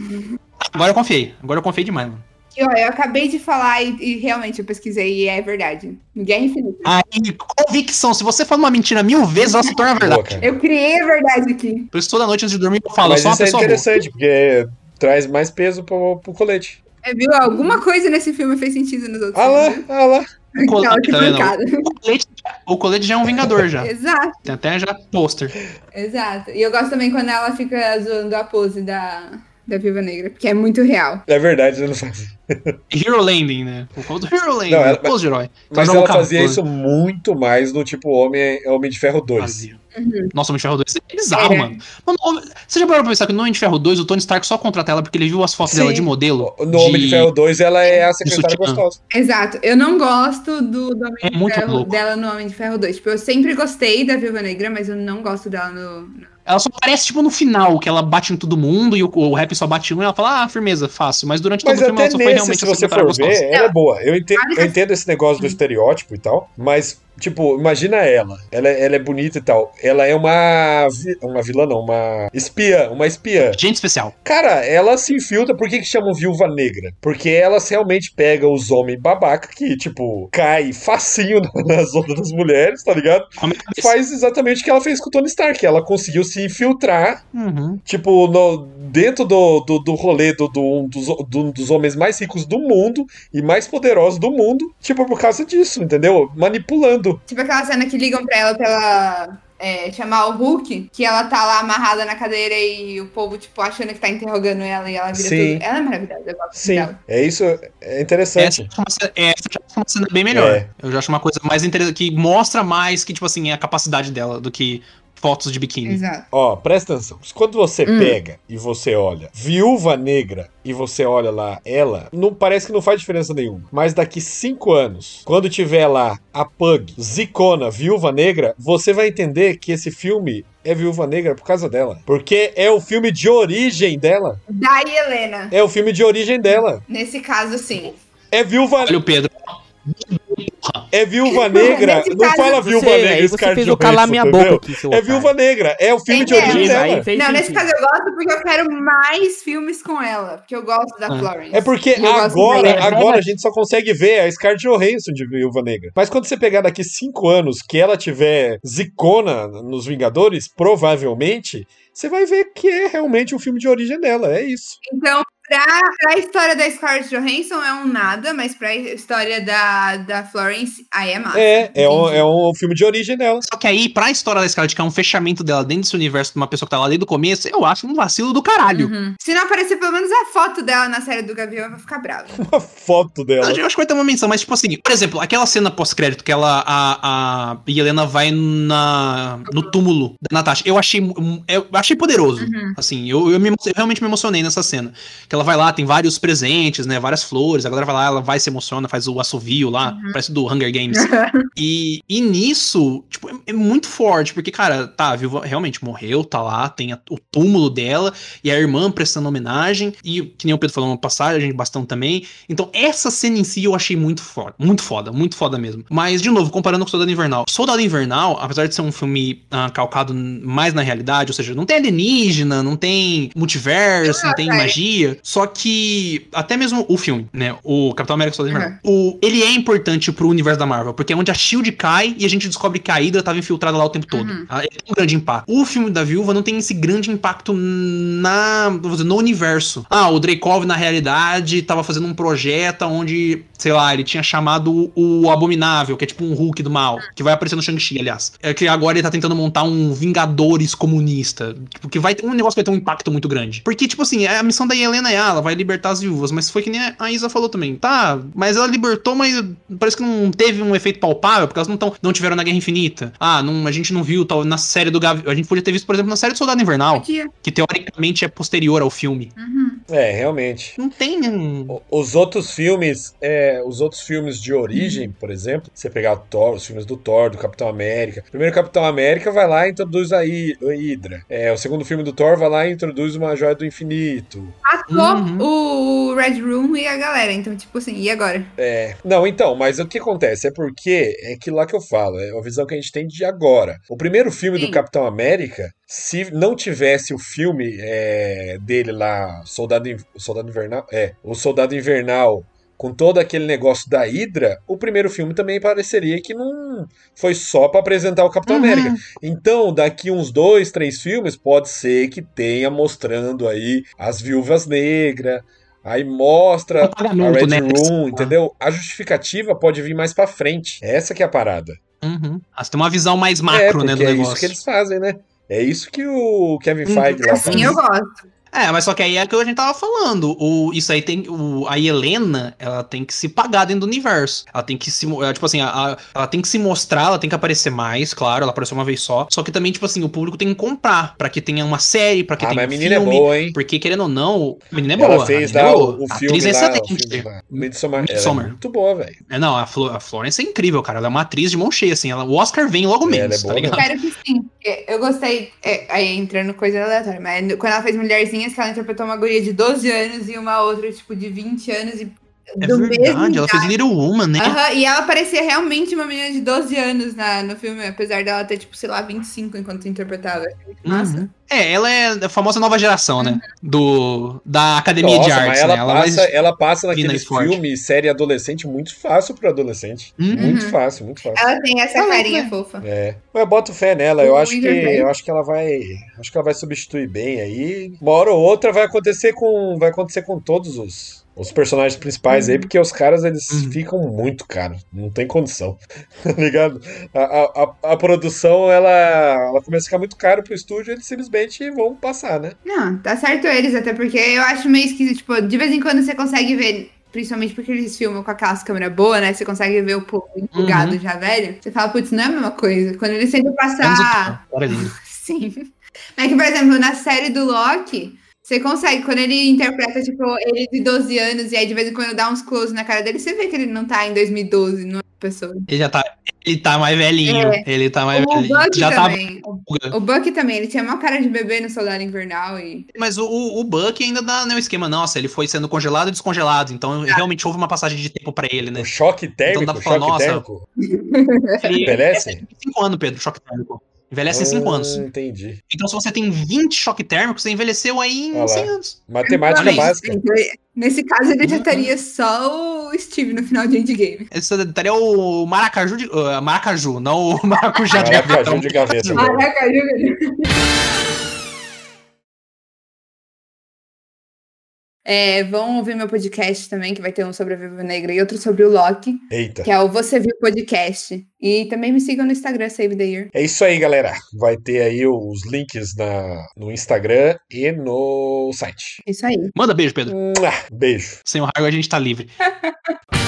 Agora eu confiei. Agora eu confiei demais, mano. E, ó, eu acabei de falar e, e realmente eu pesquisei e é verdade. Guerra Infinita. Aí, convicção. Se você fala uma mentira mil vezes, ela se torna Boa, verdade. cara. Eu criei a verdade aqui. Por isso, toda noite antes de dormir, eu falo, eu Mas sou uma isso é pessoa boa. interessante, porque traz mais peso pro, pro colete. É, viu? Alguma coisa nesse filme fez sentido nos outros Ah lá, filmes. ah lá. O colete, Não. O colete, o colete já é um vingador já. Exato, Tem até já pôster. exato. E eu gosto também quando ela fica zoando a pose da, da Viva Negra, porque é muito real. É verdade, eu não fazia. Hero Landing, né? O famoso Hero Landing. Não, ela- de herói. Mas ela fazia isso muito mais no tipo Homem, Homem de Ferro 2. Fazia. Uhum. Nossa, Homem de Ferro 2 é bizarro, Era. mano. Mano, Homem- Você já parou pra pensar que no Homem de Ferro 2 o Tony Stark só contrata ela porque ele viu as fotos Sim. dela de modelo? No Homem de Ferro 2, ela é a secretária sutiã. gostosa. Exato. Eu não gosto do, do Homem É de muito Ferro, louco. dela no Homem de Ferro 2. Tipo, eu sempre gostei da Viúva Negra, mas eu não gosto dela no. no- Ela só aparece, tipo, no final, que ela bate em todo mundo e o, o rap só bate em um e ela fala, ah, firmeza, fácil. Mas durante todo Mas o filme ela só foi nesse, realmente se você for ver, gostosa. ela é boa. Eu entendo, eu entendo esse negócio do estereótipo e tal, mas Tipo, imagina ela. Ela, é- ela é bonita e tal. Ela é uma. vi- Uma vilã, não, uma espiã. Uma espiã. Gente especial. Cara, ela se infiltra. Por que, que chamam viúva negra? Porque elas realmente pega os homens babaca que, tipo, cai facinho nas ondas das mulheres, tá ligado? Faz exatamente o que ela fez com o Tony Stark. Ela conseguiu se infiltrar, Uhum. tipo, no, dentro do, do, do rolê do, do, um dos, do, dos homens mais ricos do mundo e mais poderosos do mundo, tipo, por causa disso, entendeu? Manipulando. Tipo aquela cena que ligam pra ela pra ela é, chamar o Hulk, que ela tá lá amarrada na cadeira e o povo, tipo, achando que tá interrogando ela e ela vira Sim. tudo. Ela é maravilhosa, eu gosto Sim, dela. é isso, é interessante. Essa, eu acho uma cena- essa eu acho uma cena bem melhor. É. Eu já acho uma coisa mais interessante, que mostra mais que, tipo assim, a capacidade dela do que fotos de biquíni. Exato. Ó, presta atenção. Quando você Hum. pega e você olha Viúva Negra e você olha lá ela, não parece que não faz diferença nenhuma. Mas daqui cinco anos, quando tiver lá a Pug, Zicona, Viúva Negra, você vai entender que esse filme é Viúva Negra por causa dela. Porque é o filme de origem dela. Da Helena. É o filme de origem dela. Nesse caso, sim. É Viúva, Olha o Pedro. É viúva Negra. Não fala Viúva Negra, você Scarlett fez eu calar minha entendeu? boca aqui, É. Viúva Negra. É o filme de origem dela. Não, nesse caso eu gosto porque eu quero mais filmes com ela. Porque eu gosto da Ah. Florence. É porque agora, agora a gente só consegue ver a Scarlett Johansson de Viúva Negra. Mas quando você pegar daqui cinco anos que ela tiver zicona nos Vingadores, provavelmente, você vai ver que é realmente um filme de origem dela. É isso. Então, pra, pra história da Scarlett Johansson é um nada, mas pra história da, da Florence, aí é massa. É, é um, é um filme de origem dela. Só que aí, pra história da Scarlett, que é um fechamento dela dentro desse universo de uma pessoa que tá lá desde o começo, eu acho um vacilo do caralho. Uhum. Se não aparecer pelo menos a foto dela na série do Gavião, eu vou ficar brava. Uma foto dela. Eu acho que vai ter uma menção, mas tipo assim, por exemplo, aquela cena pós-crédito que ela, a, a Helena vai na, no túmulo da Natasha, eu achei, eu achei poderoso. Uhum. Assim, eu, eu, me eu realmente me emocionei nessa cena. Que ela vai lá, tem vários presentes, né? Várias flores, a galera vai lá, ela vai se emociona, faz o assovio lá, parece do Hunger Games. E, e nisso, tipo, é, é muito forte, porque, cara, tá, a viúva realmente morreu, tá lá, tem a- o túmulo dela, e a irmã prestando homenagem, e que nem o Pedro falou, uma passagem, bastão também. Então, essa cena em si eu achei muito foda, muito foda, muito foda mesmo. Mas, de novo, comparando com Soldado Invernal. Soldado Invernal, apesar de ser um filme ah, calcado mais na realidade, ou seja, não tem alienígena, não tem multiverso, não tem é. magia, só que até mesmo o filme, né, o Capitão América Soldado Invernal, o, ele é importante pro universo da Marvel, porque é onde a SHIELD cai e a gente descobre que a Hydra tava infiltrada lá o tempo todo. Uhum. Ah, Ele tem um grande impacto. O filme da Viúva não tem esse grande impacto na, dizer, no universo. Ah, o Dreykov na realidade tava fazendo um projeto onde, sei lá, ele tinha chamado o Abominável, que é tipo um Hulk do mal, que vai aparecer no Shang-Chi, aliás. É que agora ele tá tentando montar um Vingadores comunista, tipo, que vai ter um negócio que vai ter um impacto muito grande. Porque tipo assim, a missão da Helena é, ah, ela vai libertar as viúvas, mas foi que nem a Isa falou também. Tá, mas ela libertou, mas parece que não teve um efeito palpável, porque elas não, tão, não tiveram na Guerra Infinita. Ah, não, a gente não viu tal, na série do Gavião. A gente podia ter visto, por exemplo, na série do Soldado Invernal, Podia. que teoricamente é posterior ao filme. Uhum. É, realmente. Não tem. um- O- Os outros filmes, é, os outros filmes de origem, por exemplo, você pegar o Thor, os filmes do Thor, do Capitão América. Primeiro Capitão América vai lá e introduz a, a Hydra. É, o segundo filme do Thor vai lá e introduz uma joia do infinito. Uhum. o, Red Room e a galera. Então, tipo assim, e agora? É. Não, então, mas o que acontece? É porque é aquilo lá que eu falo, é a visão que a gente tem de agora. O primeiro filme do Sim. Capitão América, se não tivesse o filme é, dele lá, Soldado, Soldado Invernal, é, o Soldado Invernal, com todo aquele negócio da Hydra, o primeiro filme também pareceria que não foi só pra apresentar o Capitão Uhum. América. Então, daqui uns dois, três filmes, pode ser que tenha mostrando aí as viúvas negras. Aí mostra a Red né? Room, entendeu? A justificativa pode vir mais pra frente. Essa que é a parada. Uhum. Ah, você tem uma visão mais é, macro, porque né, do é negócio. isso que eles fazem, né? É isso que o Kevin Feige lá Assim faz. eu gosto. É, mas só que aí é o que a gente tava falando. O, isso aí tem. O, a Helena, ela tem que se pagar dentro do universo. Ela tem que se. mo- é, Tipo assim, a- a- ela tem que se mostrar, ela tem que aparecer mais, claro, ela apareceu uma vez só. Só que também, tipo assim, o público tem que comprar pra que tenha uma série, pra que Ah, tenha mas a um menina filme. é boa, hein? Porque, querendo ou não, a menina é boa. Ela a fez menina lá é o, boa. o A filme atriz é lá, excelente. Midsommar. Ela é Midsommar. muito boa, velho. É, não, a, Flo, a Florence é incrível, cara. Ela é uma atriz de mão cheia, assim. Ela, o Oscar vem logo Ela menos, é tá boa ligado? Espero que sim. Porque Eu gostei, é, aí entrando coisa aleatória, mas quando ela fez Mulherzinhas, que ela interpretou uma guria de 12 anos e uma outra, tipo, de 20 anos, e É do verdade, mesmo ela fez Little Woman, né? E ela parecia realmente uma menina de 12 anos na, no filme, apesar dela ter, tipo, sei lá, 25 enquanto interpretava. Massa. Uhum. É, ela é a famosa nova geração, né? Do, da Academia de Nossa, Artes, mas ela, né? Ela passa, ela passa vindo naquele aí forte. filme série adolescente muito fácil pro adolescente. Uhum. Muito fácil, muito fácil. Ela tem essa Ela carinha é. fofa. É. Eu boto fé nela, eu acho que eu acho que ela vai, acho que ela vai substituir bem aí. Uma hora ou outra vai acontecer com, vai acontecer com todos os os personagens principais aí, porque os caras eles Uhum. ficam muito caros, não tem condição, tá ligado? A, a, a, produção ela, ela começa a ficar muito caro pro estúdio, eles simplesmente vão passar, né? Não, tá certo eles, até porque eu acho meio esquisito, tipo, de vez em quando você consegue ver, principalmente porque eles filmam com aquelas câmeras boas, né? Você consegue ver o povo empolgado já, velho. Você fala, putz, não é a mesma coisa. Quando eles tentam passar. Ali. Sim. É que, por exemplo, na série do Loki, você consegue, quando ele interpreta, tipo, ele de 12 anos, e aí de vez em quando dá uns close na cara dele, você vê que ele não tá em 2012, não é uma pessoa. Ele já tá. Ele tá mais velhinho. É. Ele tá mais O velhinho. Buck Já tá. também. O Buck também, ele tinha uma cara de bebê no Soldado Invernal e. Mas o, o, Buck ainda dá né, o esquema, nossa, ele foi sendo congelado e descongelado. Então realmente houve uma passagem de tempo pra ele, né? O choque térmico, dá pra choque falar, nossa, térmico. Ele Envelhece? em 5 anos, Pedro, choque térmico. Envelhece em 5 Ah, anos. Entendi. Então, se você tem 20 choque térmicos, você envelheceu aí em Olha lá. 100 anos. Matemática Parabéns. básica. Nesse caso, ele já Uhum. estaria só o Steve no final de Endgame. Esse estaria o Maracaju de. uh, Maracaju, não o Maracujá de Maracaju gaveta. de gaveta. É, vão ouvir meu podcast também, que vai ter um sobre a Viva Negra e outro sobre o Loki, Eita. que é o Você Viu Podcast. E também me sigam no Instagram, Save the Year. É isso aí, galera. Vai ter aí os links na, no Instagram e no site. Isso aí. Manda beijo, Pedro. Beijo. Sem o raio a gente tá livre.